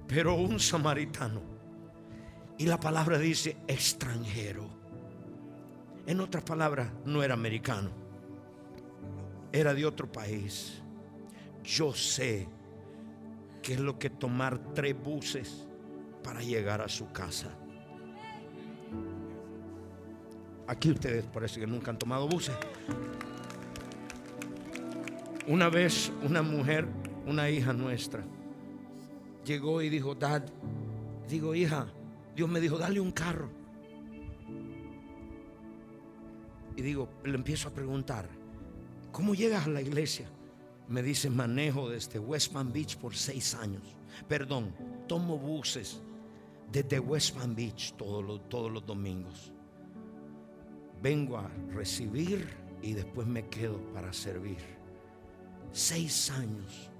Speaker 2: Pero un samaritano, y la palabra dice extranjero. En otras palabras, no era americano, era de otro país. Yo sé que es lo que tomar tres buses para llegar a su casa. Aquí ustedes parece que nunca han tomado buses. Una vez una mujer, una hija nuestra, llegó y dijo, Dad, digo, hija, Dios me dijo, dale un carro. Y digo, le empiezo a preguntar, ¿cómo llegas a la iglesia? Me dice, manejo desde West Palm Beach por seis años. Perdón, tomo buses desde West Palm Beach todos los, todos los domingos. Vengo a recibir y después me quedo para servir. Seis años.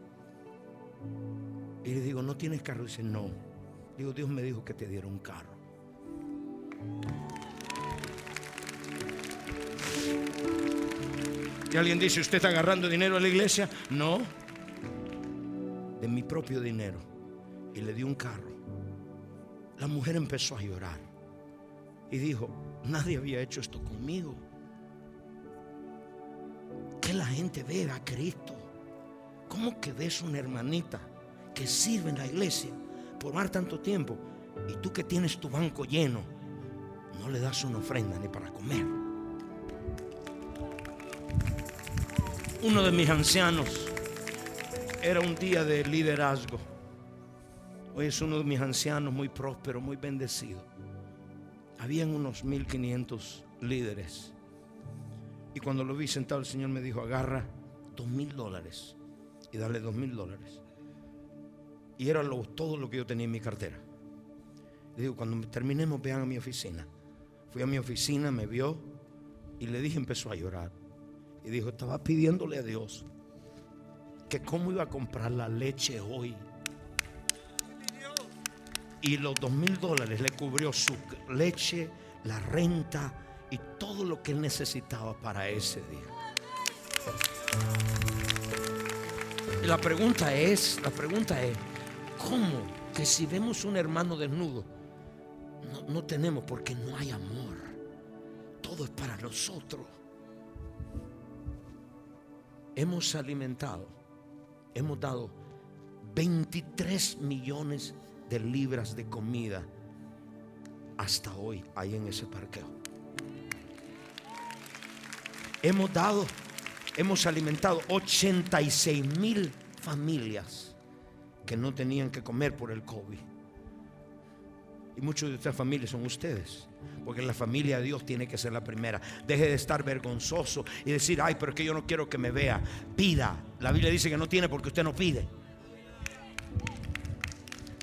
Speaker 2: Y le digo, ¿no tienes carro? Y dice, no. Digo, Dios me dijo que te diera un carro. Y alguien dice, ¿usted está agarrando dinero a la iglesia? No. De mi propio dinero. Y le di un carro. La mujer empezó a llorar. Y dijo, nadie había hecho esto conmigo. Que la gente vea a Cristo. ¿Cómo que ves una hermanita que sirve en la iglesia por más tanto tiempo y tú que tienes tu banco lleno, no le das una ofrenda ni para comer? Uno de mis ancianos era un día de liderazgo. Hoy es uno de mis ancianos muy próspero, muy bendecido. Habían unos 1500 líderes. Y cuando lo vi sentado, el Señor me dijo: agarra dos mil dólares y dale dos mil dólares. Y era todo lo que yo tenía en mi cartera. Le digo, cuando terminemos, vean a mi oficina. Fui a mi oficina, me vio y le dije, empezó a llorar. Y dijo, estaba pidiéndole a Dios que cómo iba a comprar la leche hoy. Y los dos mil dólares le cubrió su leche, la renta y todo lo que él necesitaba para ese día. Y la pregunta es, la pregunta es, ¿cómo que si vemos un hermano desnudo, no, no tenemos porque no hay amor? Todo es para nosotros. Hemos alimentado, hemos dado 23 millones de libras de comida hasta hoy ahí en ese parqueo. Hemos dado hemos alimentado 86 mil familias que no tenían que comer por el COVID. Y muchos de estas familias son ustedes. Porque la familia de Dios tiene que ser la primera. Deje de estar vergonzoso y decir, ay, pero es que yo no quiero que me vea. Pida. La Biblia dice que no tiene porque usted no pide.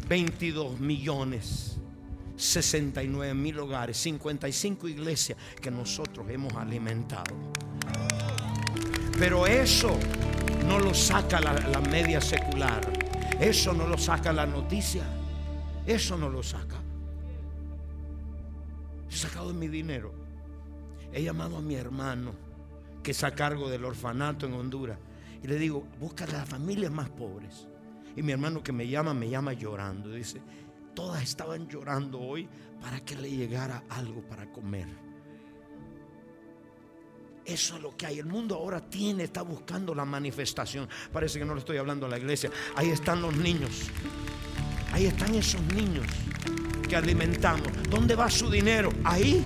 Speaker 2: 22 millones, 69 mil hogares, 55 iglesias que nosotros hemos alimentado. Pero eso no lo saca la, media secular. Eso no lo saca la noticia. Eso no lo saca. He sacado mi dinero. He llamado a mi hermano que está a cargo del orfanato en Honduras. Y le digo, busca a las familias más pobres. Y mi hermano que me llama, me llama llorando. Dice, todas estaban llorando hoy para que le llegara algo para comer. Eso es lo que hay. El mundo ahora tiene, está buscando la manifestación. Parece que no le estoy hablando a la iglesia. Ahí están los niños. Ahí están esos niños que alimentamos. ¿Dónde va su dinero? Ahí.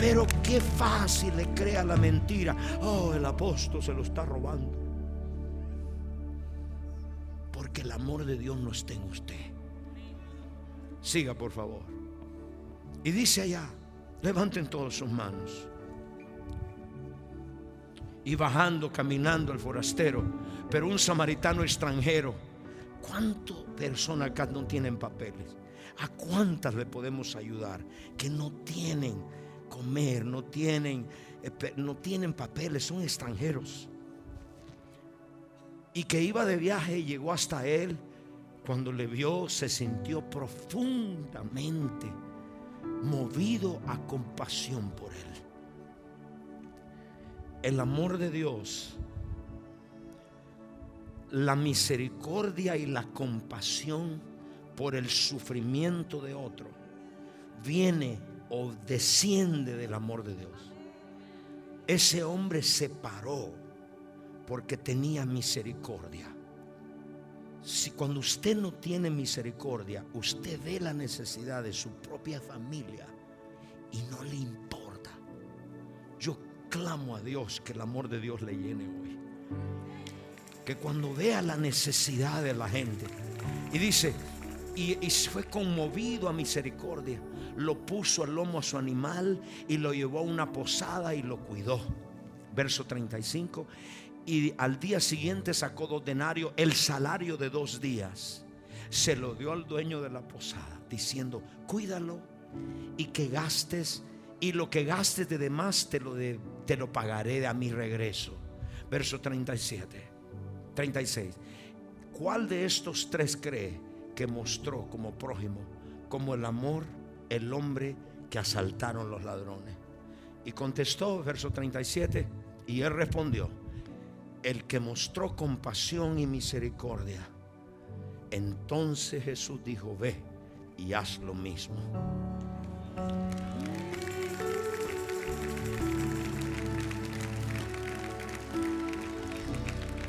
Speaker 2: Pero qué fácil le crea la mentira. Oh, el apóstol se lo está robando. Porque el amor de Dios no está en usted. Siga, por favor. Y dice allá, levanten todas sus manos y bajando, caminando el forastero, pero un samaritano extranjero. ¿Cuántas personas acá no tienen papeles? ¿A cuántas le podemos ayudar que no tienen comer, no tienen, eh, no tienen papeles, son extranjeros? Y que iba de viaje y llegó hasta él. Cuando le vio, se sintió profundamente movido a compasión por él el amor de Dios, la misericordia y la compasión por el sufrimiento de otro, viene o desciende del amor de Dios. Ese hombre se paró porque tenía misericordia. Si cuando usted no tiene misericordia, usted ve la necesidad de su propia familia y no le importa. Yo clamo a Dios que el amor de Dios le llene hoy. que cuando vea la necesidad de la gente, y dice, y, fue conmovido a misericordia, lo puso al lomo a su animal y lo llevó a una posada y lo cuidó. Verso 35. Y al día siguiente sacó dos denarios, el salario de dos días. Se lo dio al dueño de la posada, diciendo, cuídalo y que gastes, y lo que gastes de demás te lo, te lo pagaré a mi regreso. Verso 37, 36. ¿Cuál de estos tres cree que mostró como prójimo, como el amor, el hombre que asaltaron los ladrones? Y contestó, verso 37, y él respondió, el que mostró compasión y misericordia. Entonces Jesús dijo, ve y haz lo mismo.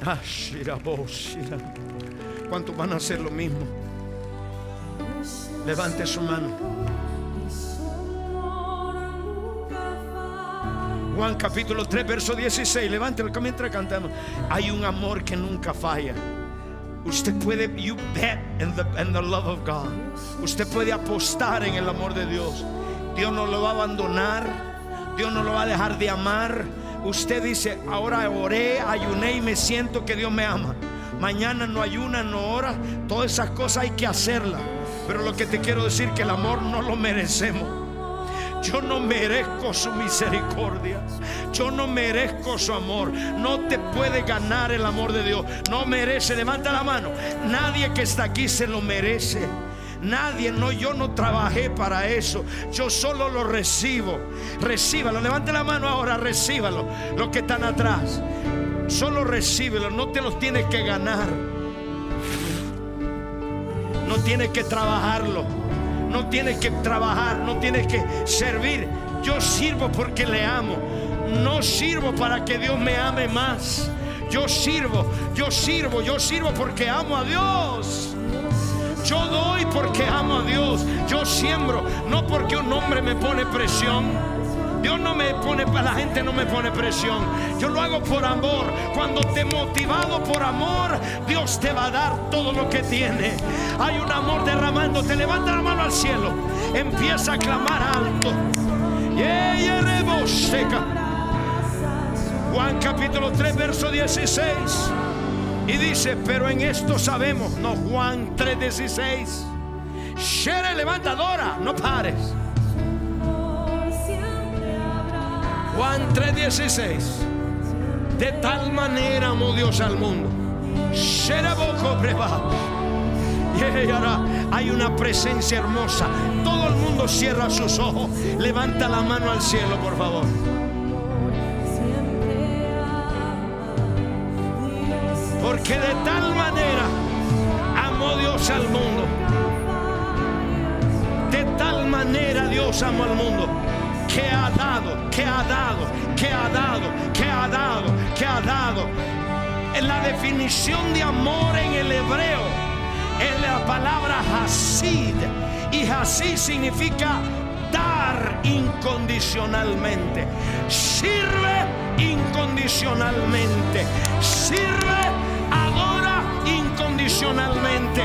Speaker 2: Ah, ¿Cuántos van a hacer lo mismo? Levante su mano. Juan capítulo 3, verso 16. Levántelo mientras cantamos. Hay un amor que nunca falla. Usted puede, you bet in the, in the love of God. Usted puede apostar en el amor de Dios. Dios no lo va a abandonar. Dios no lo va a dejar de amar. Usted dice, ahora oré, ayuné y me siento que Dios me ama. Mañana no ayuna, no ora. Todas esas cosas hay que hacerlas. Pero lo que te quiero decir que el amor no lo merecemos. Yo no merezco su misericordia. Yo no merezco su amor. No te puede ganar el amor de Dios. No merece. Levanta la mano. Nadie que está aquí se lo merece. Nadie, no, yo no trabajé para eso. Yo solo lo recibo. Recíbalo. Levante la mano ahora, recíbalo. Los que están atrás. Solo recíbelo. No te los tienes que ganar. No tienes que trabajarlo. No tienes que trabajar. No tienes que servir. Yo sirvo porque le amo. No sirvo para que Dios me ame más. Yo sirvo, yo sirvo, yo sirvo porque amo a Dios. Yo doy porque amo a Dios. Yo siembro, no porque un hombre me pone presión. Dios no me pone, la gente no me pone presión. Yo lo hago por amor. Cuando te motivado por amor, Dios te va a dar todo lo que tiene. Hay un amor derramando. Te levanta la mano al cielo. Empieza a clamar alto. Juan capítulo 3, verso 16. Y dice, pero en esto sabemos, no Juan 3:16. Shere levantadora, no pares. Juan 3:16. De tal manera amó Dios al mundo. Y ahora hay una presencia hermosa. Todo el mundo cierra sus ojos. Levanta la mano al cielo, por favor. Porque de tal manera amó Dios al mundo. De tal manera Dios amó al mundo. Que ha dado, que ha dado, que ha dado, que ha dado, que ha dado. En la definición de amor en el hebreo es la palabra hasid. Y hasid significa dar incondicionalmente. Sirve incondicionalmente. Sirve adora incondicionalmente,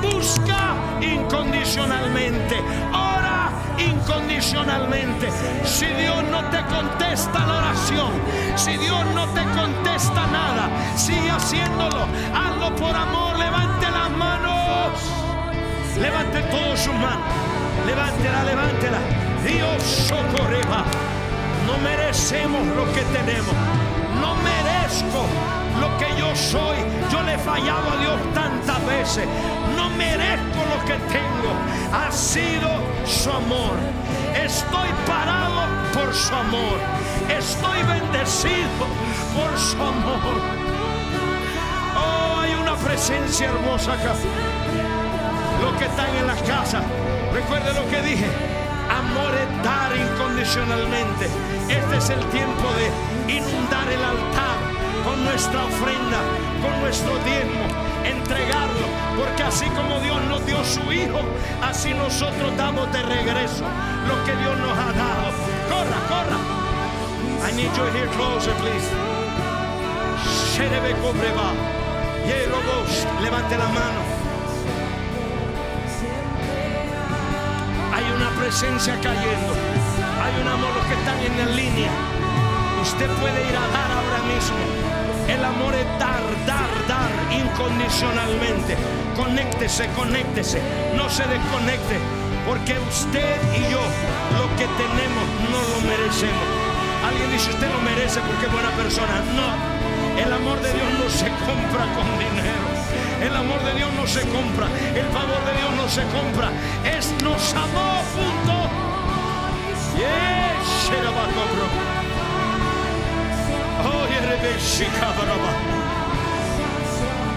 Speaker 2: busca incondicionalmente, ora incondicionalmente. Si Dios no te contesta la oración, si Dios no te contesta nada, sigue haciéndolo, hazlo por amor, levante las manos, levante todas sus manos, levántela, levántela. Dios socorreba. No merecemos lo que tenemos. No lo que yo soy. Yo le he fallado a Dios tantas veces. No merezco lo que tengo. Ha sido su amor. Estoy parado por su amor. Estoy bendecido por su amor. Oh, hay una presencia hermosa acá. Los que están en las casas, recuerde lo que dije. Amor es dar incondicionalmente. Este es el tiempo de inundar el altar con nuestra ofrenda, con nuestro diezmo, entregarlo, porque así como Dios nos dio su Hijo, así nosotros damos de regreso lo que Dios nos ha dado. Corra, corra. I need you here closer, please. Sherebe cobreba. Levante la mano. Hay una presencia cayendo. Hay un amor los que están en la línea. Usted puede ir a dar ahora mismo. El amor es dar, dar, dar incondicionalmente. Conéctese, conéctese. No se desconecte. Porque usted y yo lo que tenemos no lo merecemos. Alguien dice, usted lo merece porque es buena persona. No. El amor de Dios no se compra con dinero. El amor de Dios no se compra. El favor de Dios no se compra. Es nos amó, punto.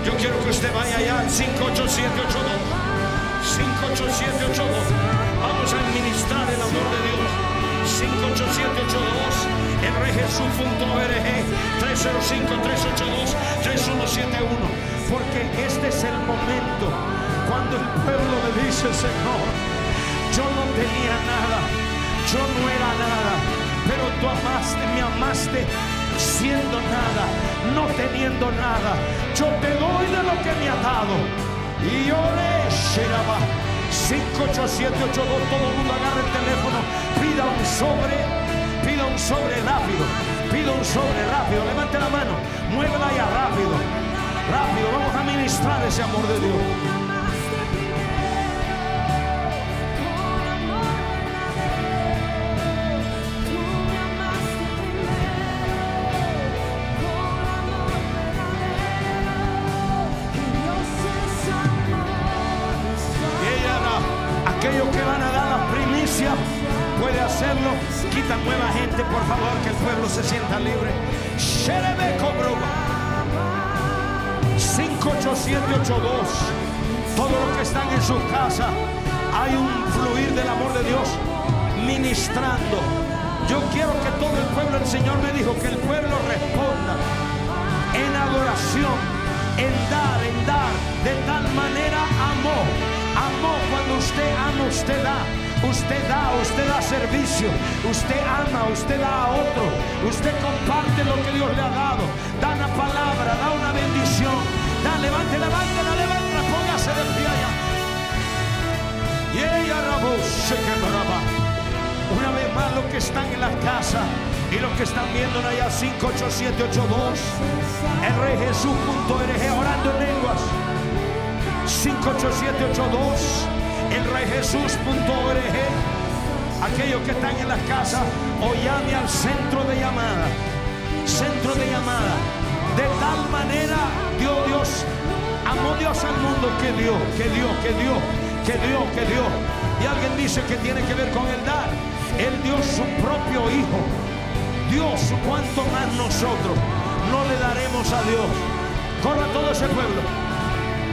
Speaker 2: Yo quiero que usted vaya allá al 58782. 58782. Vamos a administrar el amor de Dios. 58782 reyjesús.org 305-382-3171. Porque este es el momento cuando el pueblo le dice, Señor, yo no tenía nada, yo no era nada, pero tú amaste, me amaste siendo nada, no teniendo nada. Yo te doy de lo que me ha dado. Y yo le 58782, todo el mundo agarra el teléfono, pida un sobre Pida un sobre rápido. Pida un sobre rápido. Levante la mano. Muévela ya rápido. Rápido. Vamos a ministrar ese amor de Dios. Todos los que están en su casa, hay un fluir del amor de Dios ministrando. Yo quiero que todo el pueblo, el Señor me dijo que el pueblo responda en adoración, en dar, en dar. De tal manera amó. Amó cuando usted ama, usted da. Usted da, usted da servicio, usted ama, usted da a otro, usted comparte lo que Dios le ha dado, levante, levante, la levanta, póngase de pie allá. Y ella se quebraba. Una vez más los que están en la casa y los que están viendo allá 58782 rjesús.org orando en lenguas 58782 elreyjesús.org. Aquellos que están en las casas, o llame al centro de llamada. Centro de llamada. De tal manera dio Dios, amó Dios al mundo que dio, que dio, que dio, que dio, que dio. Y alguien dice que tiene que ver con el dar. Él dio su propio hijo. Dios, cuanto más nosotros no le daremos a Dios. Corra todo ese pueblo.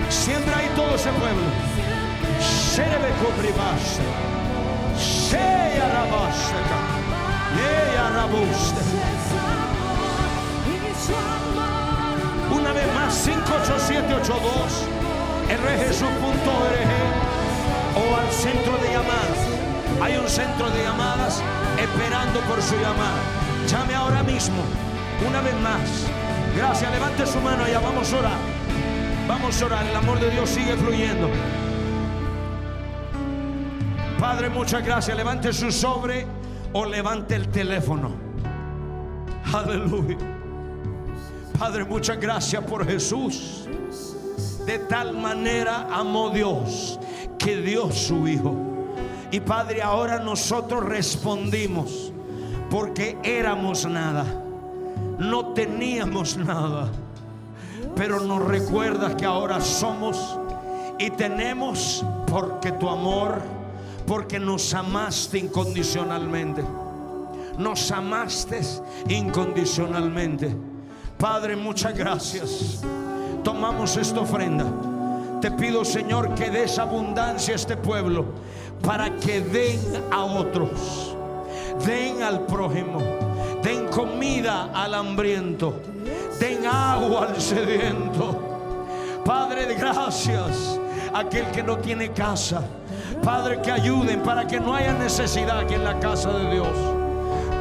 Speaker 2: Siempre hay todo ese pueblo. Serebe cobribasta. Seya rabasta. Yeya rabusta. Una vez más, 58782 rjesus.org o al centro de llamadas. Hay un centro de llamadas esperando por su llamada. Llame ahora mismo, una vez más. Gracias, levante su mano allá, vamos a orar. Vamos a orar, el amor de Dios sigue fluyendo. Padre, muchas gracias. Levante su sobre o levante el teléfono. Aleluya. Padre, muchas gracias por Jesús. De tal manera amó Dios que dio su Hijo. Y Padre, ahora nosotros respondimos porque éramos nada. No teníamos nada. Pero nos recuerda que ahora somos y tenemos porque tu amor porque nos amaste incondicionalmente. Nos amaste incondicionalmente. Padre, muchas gracias. Tomamos esta ofrenda. Te pido, Señor, que des abundancia a este pueblo para que den a otros. Den al prójimo. Den comida al hambriento. Den agua al sediento. Padre, gracias. Aquel que no tiene casa Padre, que ayuden para que no haya necesidad aquí en la casa de Dios.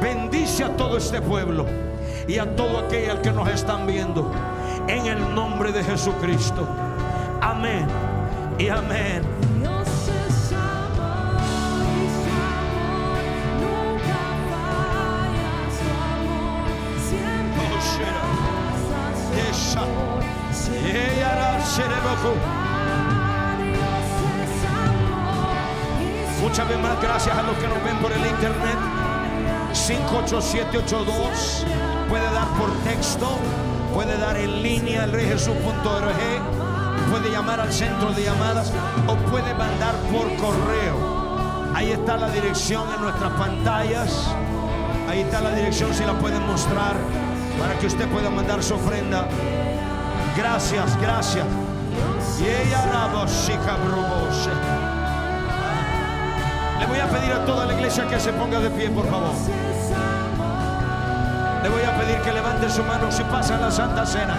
Speaker 2: Bendice a todo este pueblo y a todo aquel que nos están viendo. en el nombre de Jesucristo. Amén y amén. Muchas veces más gracias a los que nos ven por el internet. 58782 puede dar por texto, puede dar en línea el reyjesus.org, puede llamar al centro de llamadas o puede mandar por correo. Ahí está la dirección en nuestras pantallas. Ahí está la dirección si la pueden mostrar para que usted pueda mandar su ofrenda. Gracias, gracias. Y ella. Le voy a pedir a toda la iglesia que se ponga de pie, por favor. Le voy a pedir que levante su mano si pasa la Santa Cena.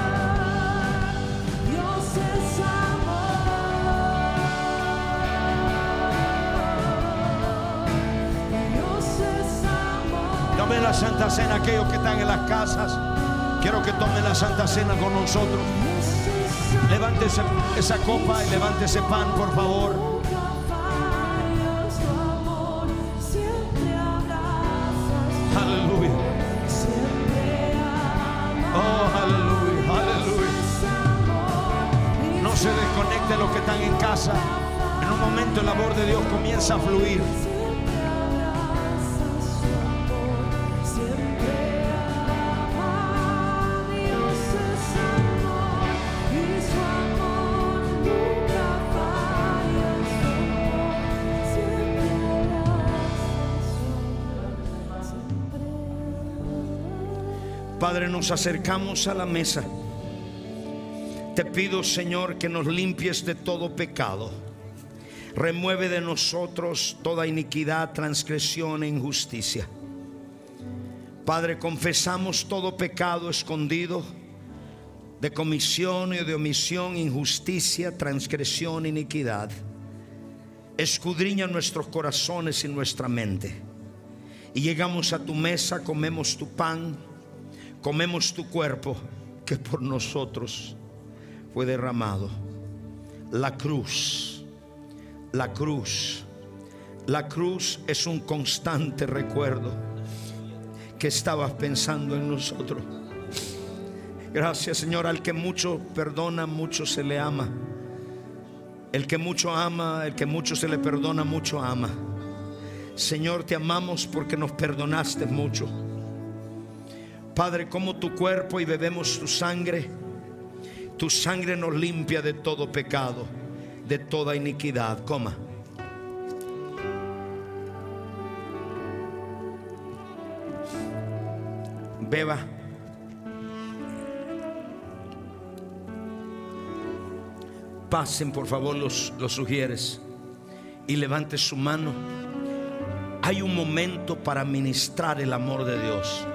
Speaker 3: Dios es amor. Dios es amor.
Speaker 2: Tomen la Santa Cena aquellos que están en las casas. Quiero que tomen la Santa Cena con nosotros.
Speaker 3: Dios es amor.
Speaker 2: Levante ese- esa copa y levante ese pan, por favor. En un momento el amor de Dios comienza a fluir. Padre, nos acercamos a la mesa. Te pido, Señor, que nos limpies de todo pecado. Remueve de nosotros toda iniquidad, transgresión e injusticia. Padre, confesamos todo pecado escondido de comisión y de omisión, injusticia, transgresión, iniquidad. Escudriña nuestros corazones y nuestra mente. Y llegamos a tu mesa, comemos tu pan, comemos tu cuerpo que por nosotros fue derramado. La cruz, la cruz, la cruz es un constante recuerdo que estabas pensando en nosotros. Gracias Señor, al que mucho perdona, mucho se le ama. El que mucho ama, el que mucho se le perdona, mucho ama. Señor, te amamos porque nos perdonaste mucho. Padre, como tu cuerpo y bebemos tu sangre, tu sangre nos limpia de todo pecado, de toda iniquidad. Coma. Beba. Pasen por favor los, los sugieres y levante su mano. Hay un momento para ministrar el amor de Dios.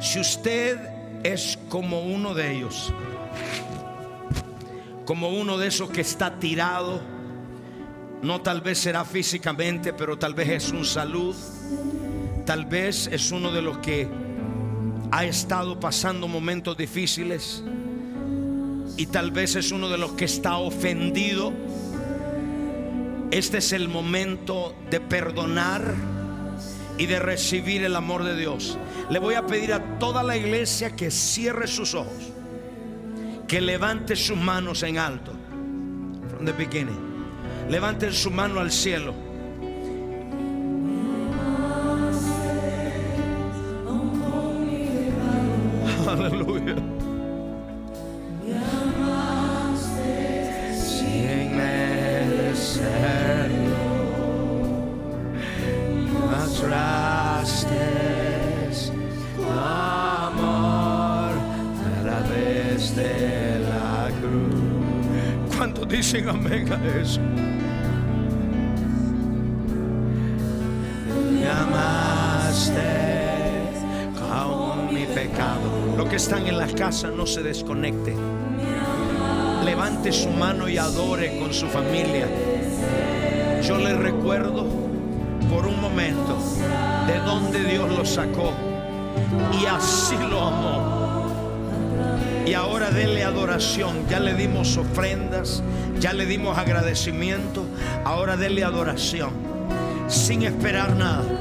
Speaker 2: Si usted es como uno de ellos, como uno de esos que está tirado, no tal vez será físicamente, pero tal vez es un salud, tal vez es uno de los que ha estado pasando momentos difíciles y tal vez es uno de los que está ofendido. Este es el momento de perdonar y de recibir el amor de Dios. Le voy a pedir a toda la iglesia que cierre sus ojos, que levante sus manos en alto. From the beginning. Levanten su mano al cielo. No se desconecte. Levante su mano y adore con su familia. Yo le recuerdo por un momento de donde Dios lo sacó y así lo amó. Y ahora dele adoración. Ya le dimos ofrendas, ya le dimos agradecimiento. Ahora dele adoración. Sin esperar nada.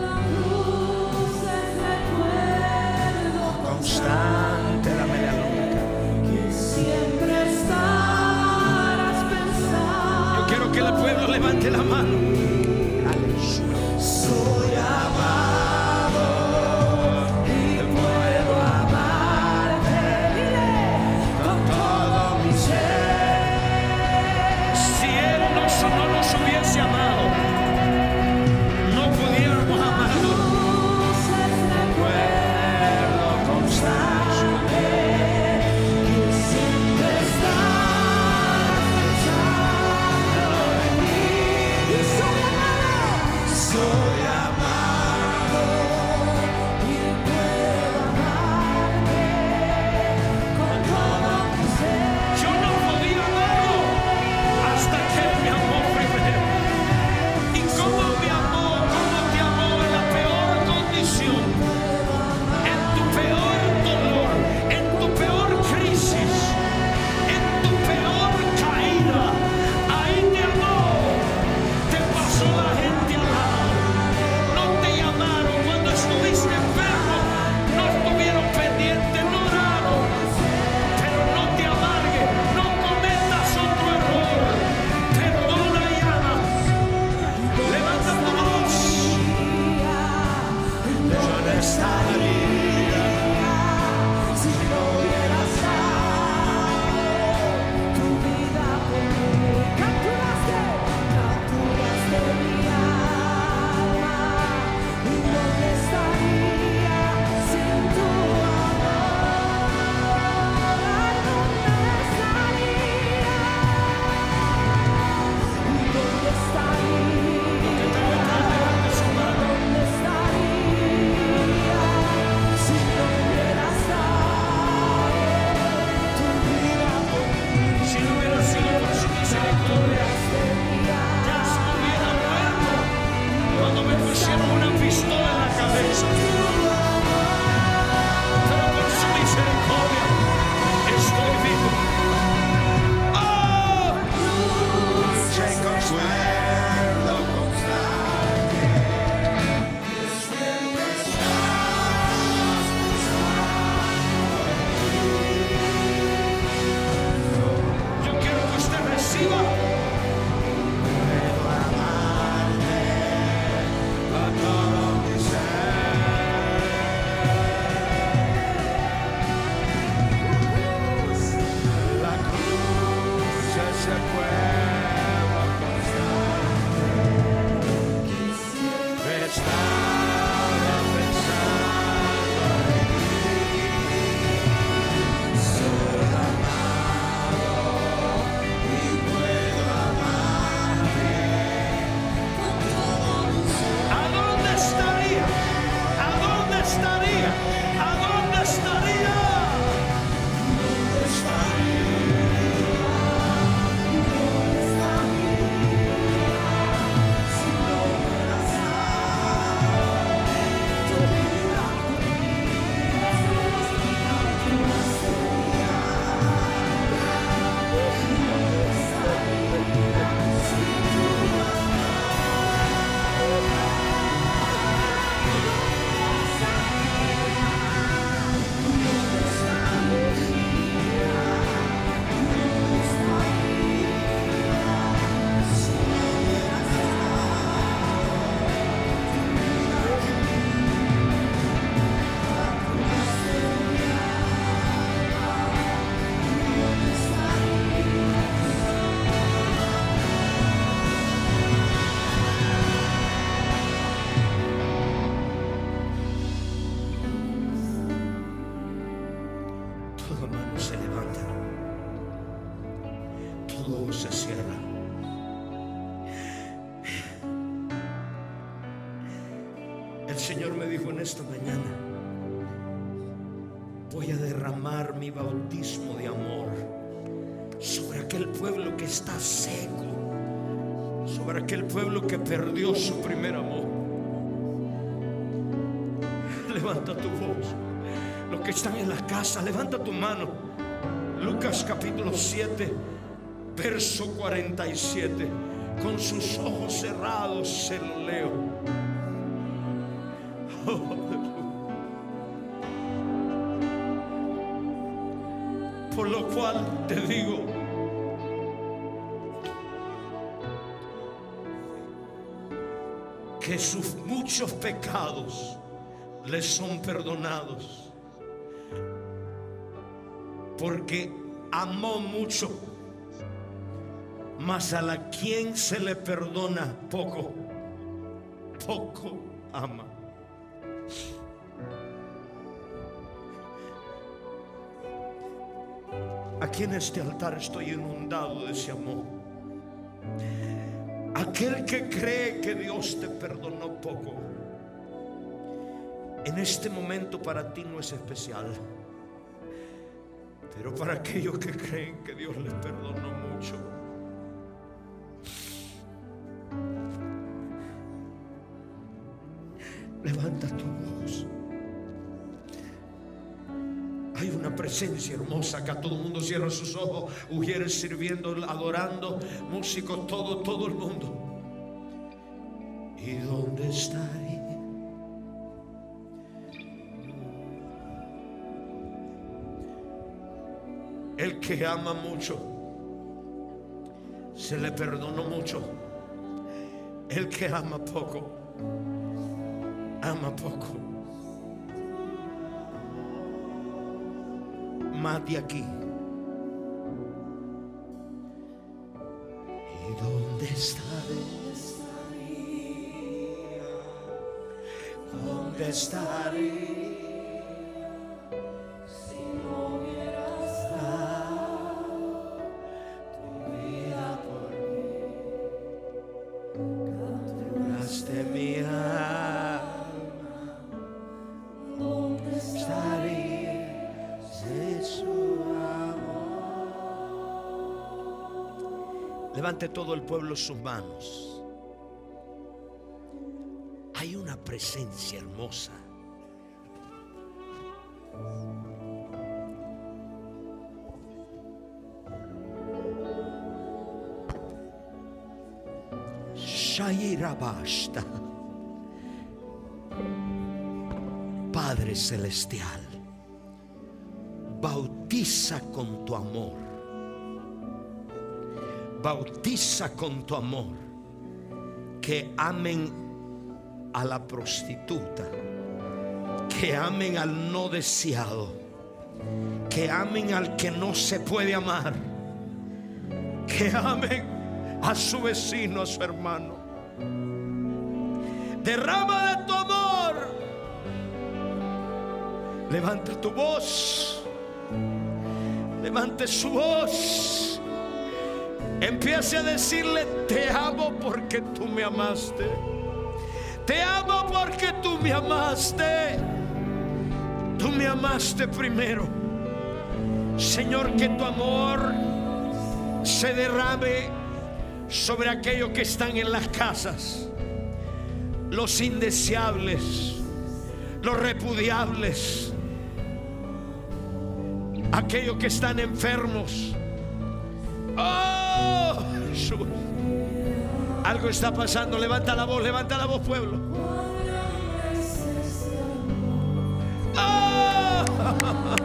Speaker 2: Aquel pueblo que perdió su primer amor. Levanta tu voz. Los que están en la casa, levanta tu mano. Lucas capítulo 7, verso 47. Con sus ojos cerrados se leo. Oh, Por lo cual te digo, sus muchos pecados les son perdonados. Porque amó mucho, mas a la quien se le perdona poco, poco ama. Aquí en este altar estoy inundado de ese amor. Aquel que cree que Dios te perdonó poco, en este momento para ti no es especial. Pero para aquellos que creen que Dios les perdonó mucho, levanta tu una presencia hermosa acá. Todo el mundo cierra sus ojos. Mujeres sirviendo, adorando, músicos, todo, todo el mundo. ¿Y dónde estaré? El que ama mucho, se le perdonó mucho. El que ama poco, ama poco. Más de aquí. ¿Y dónde estaré? ¿Dónde estaré? Levante todo el pueblo sus manos. Hay una presencia hermosa. Basta. Padre Celestial, bautiza con tu amor. Bautiza con tu amor. Que amen a la prostituta. Que amen al no deseado. Que amen al que no se puede amar. Que amen a su vecino, a su hermano. Derrama de tu amor. Levanta tu voz. Levante su voz. Empiece a decirle, te amo porque tú me amaste. Te amo porque tú me amaste. Tú me amaste primero. Señor, que tu amor se derrame sobre aquellos que están en las casas. Los indeseables, los repudiables, aquellos que están enfermos. Oh. Algo está pasando. Levanta la voz, levanta la voz, pueblo. Oh,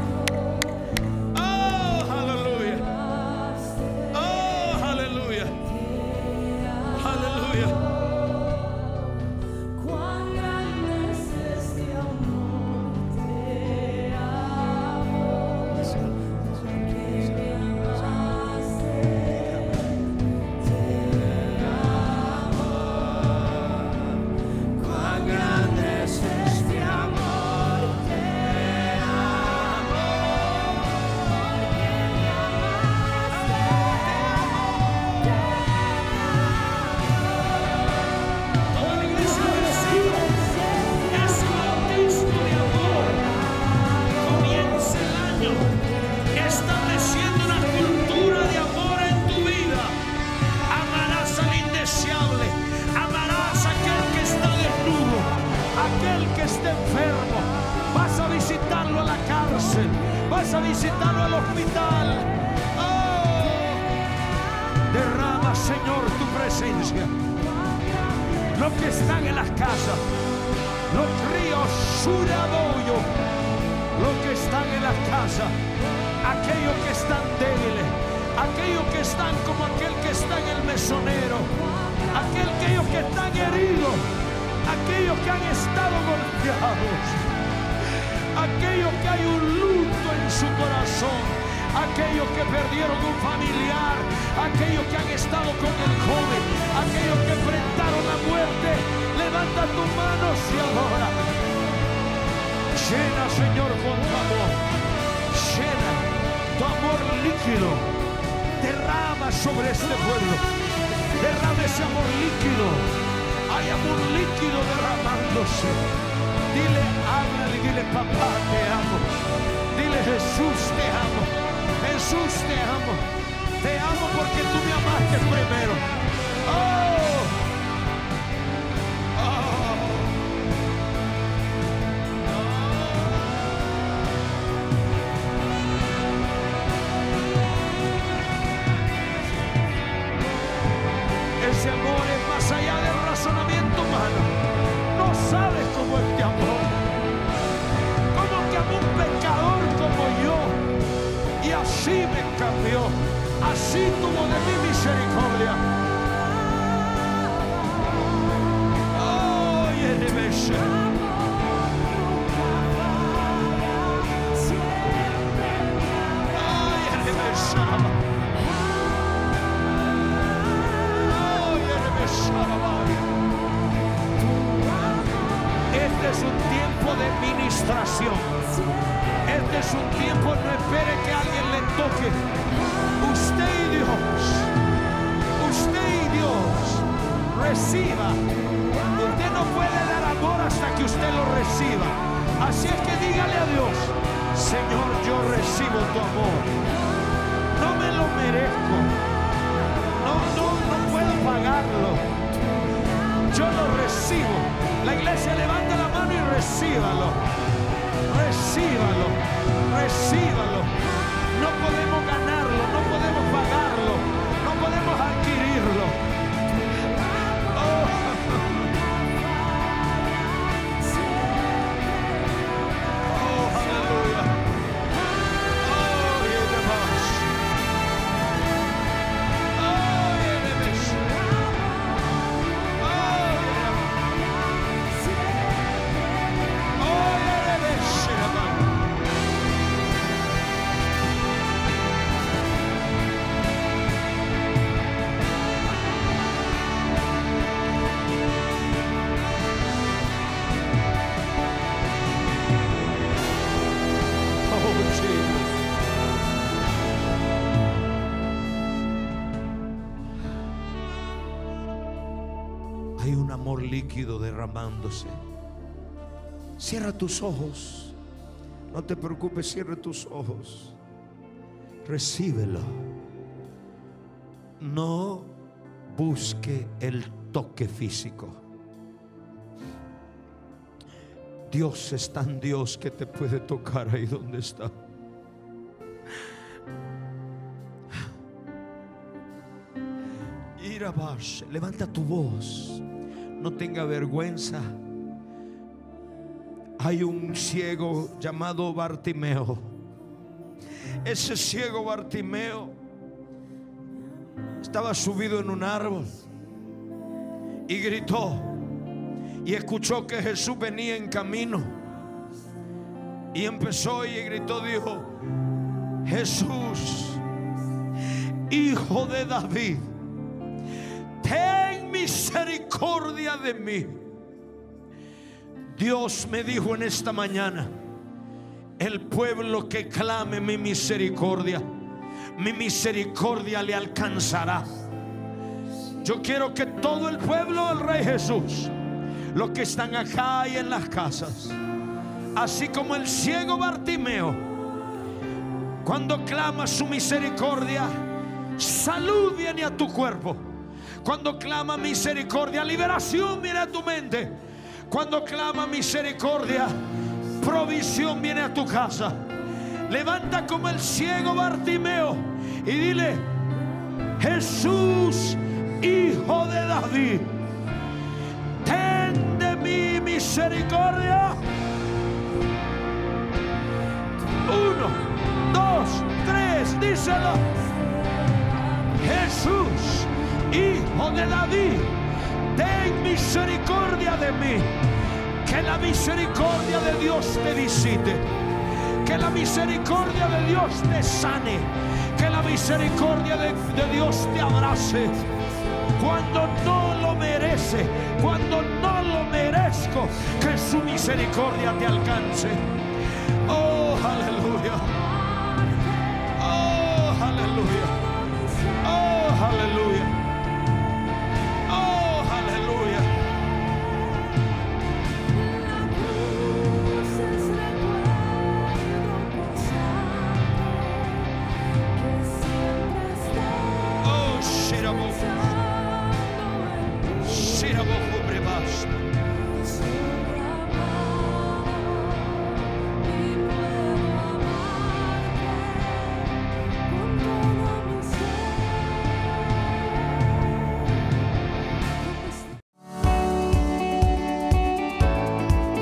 Speaker 2: see líquido derramándose. Cierra tus ojos. No te preocupes, cierra tus ojos. Recíbelo. No busque el toque físico. Dios es tan Dios que te puede tocar ahí donde está. Levanta tu voz no tenga vergüenza. Hay un ciego llamado Bartimeo. Ese ciego Bartimeo estaba subido en un árbol y gritó y escuchó que Jesús venía en camino y empezó y gritó, dijo, Jesús, hijo de David misericordia de mí. Dios me dijo en esta mañana, el pueblo que clame mi misericordia, mi misericordia le alcanzará. Yo quiero que todo el pueblo del Rey Jesús, los que están acá y en las casas, así como el ciego Bartimeo, cuando clama su misericordia, salud a tu cuerpo. Cuando clama misericordia, liberación viene a tu mente. Cuando clama misericordia, provisión viene a tu casa. Levanta como el ciego Bartimeo y dile, Jesús, hijo de David, ten de mi misericordia. Uno, dos, tres, díselo. Jesús hijo de David, ten misericordia de mí. Que la misericordia de Dios te visite. Que la misericordia de Dios te sane. Que la misericordia de, Dios te abrace. Cuando no lo merece, cuando no lo merezco, que su misericordia te alcance. Oh, aleluya.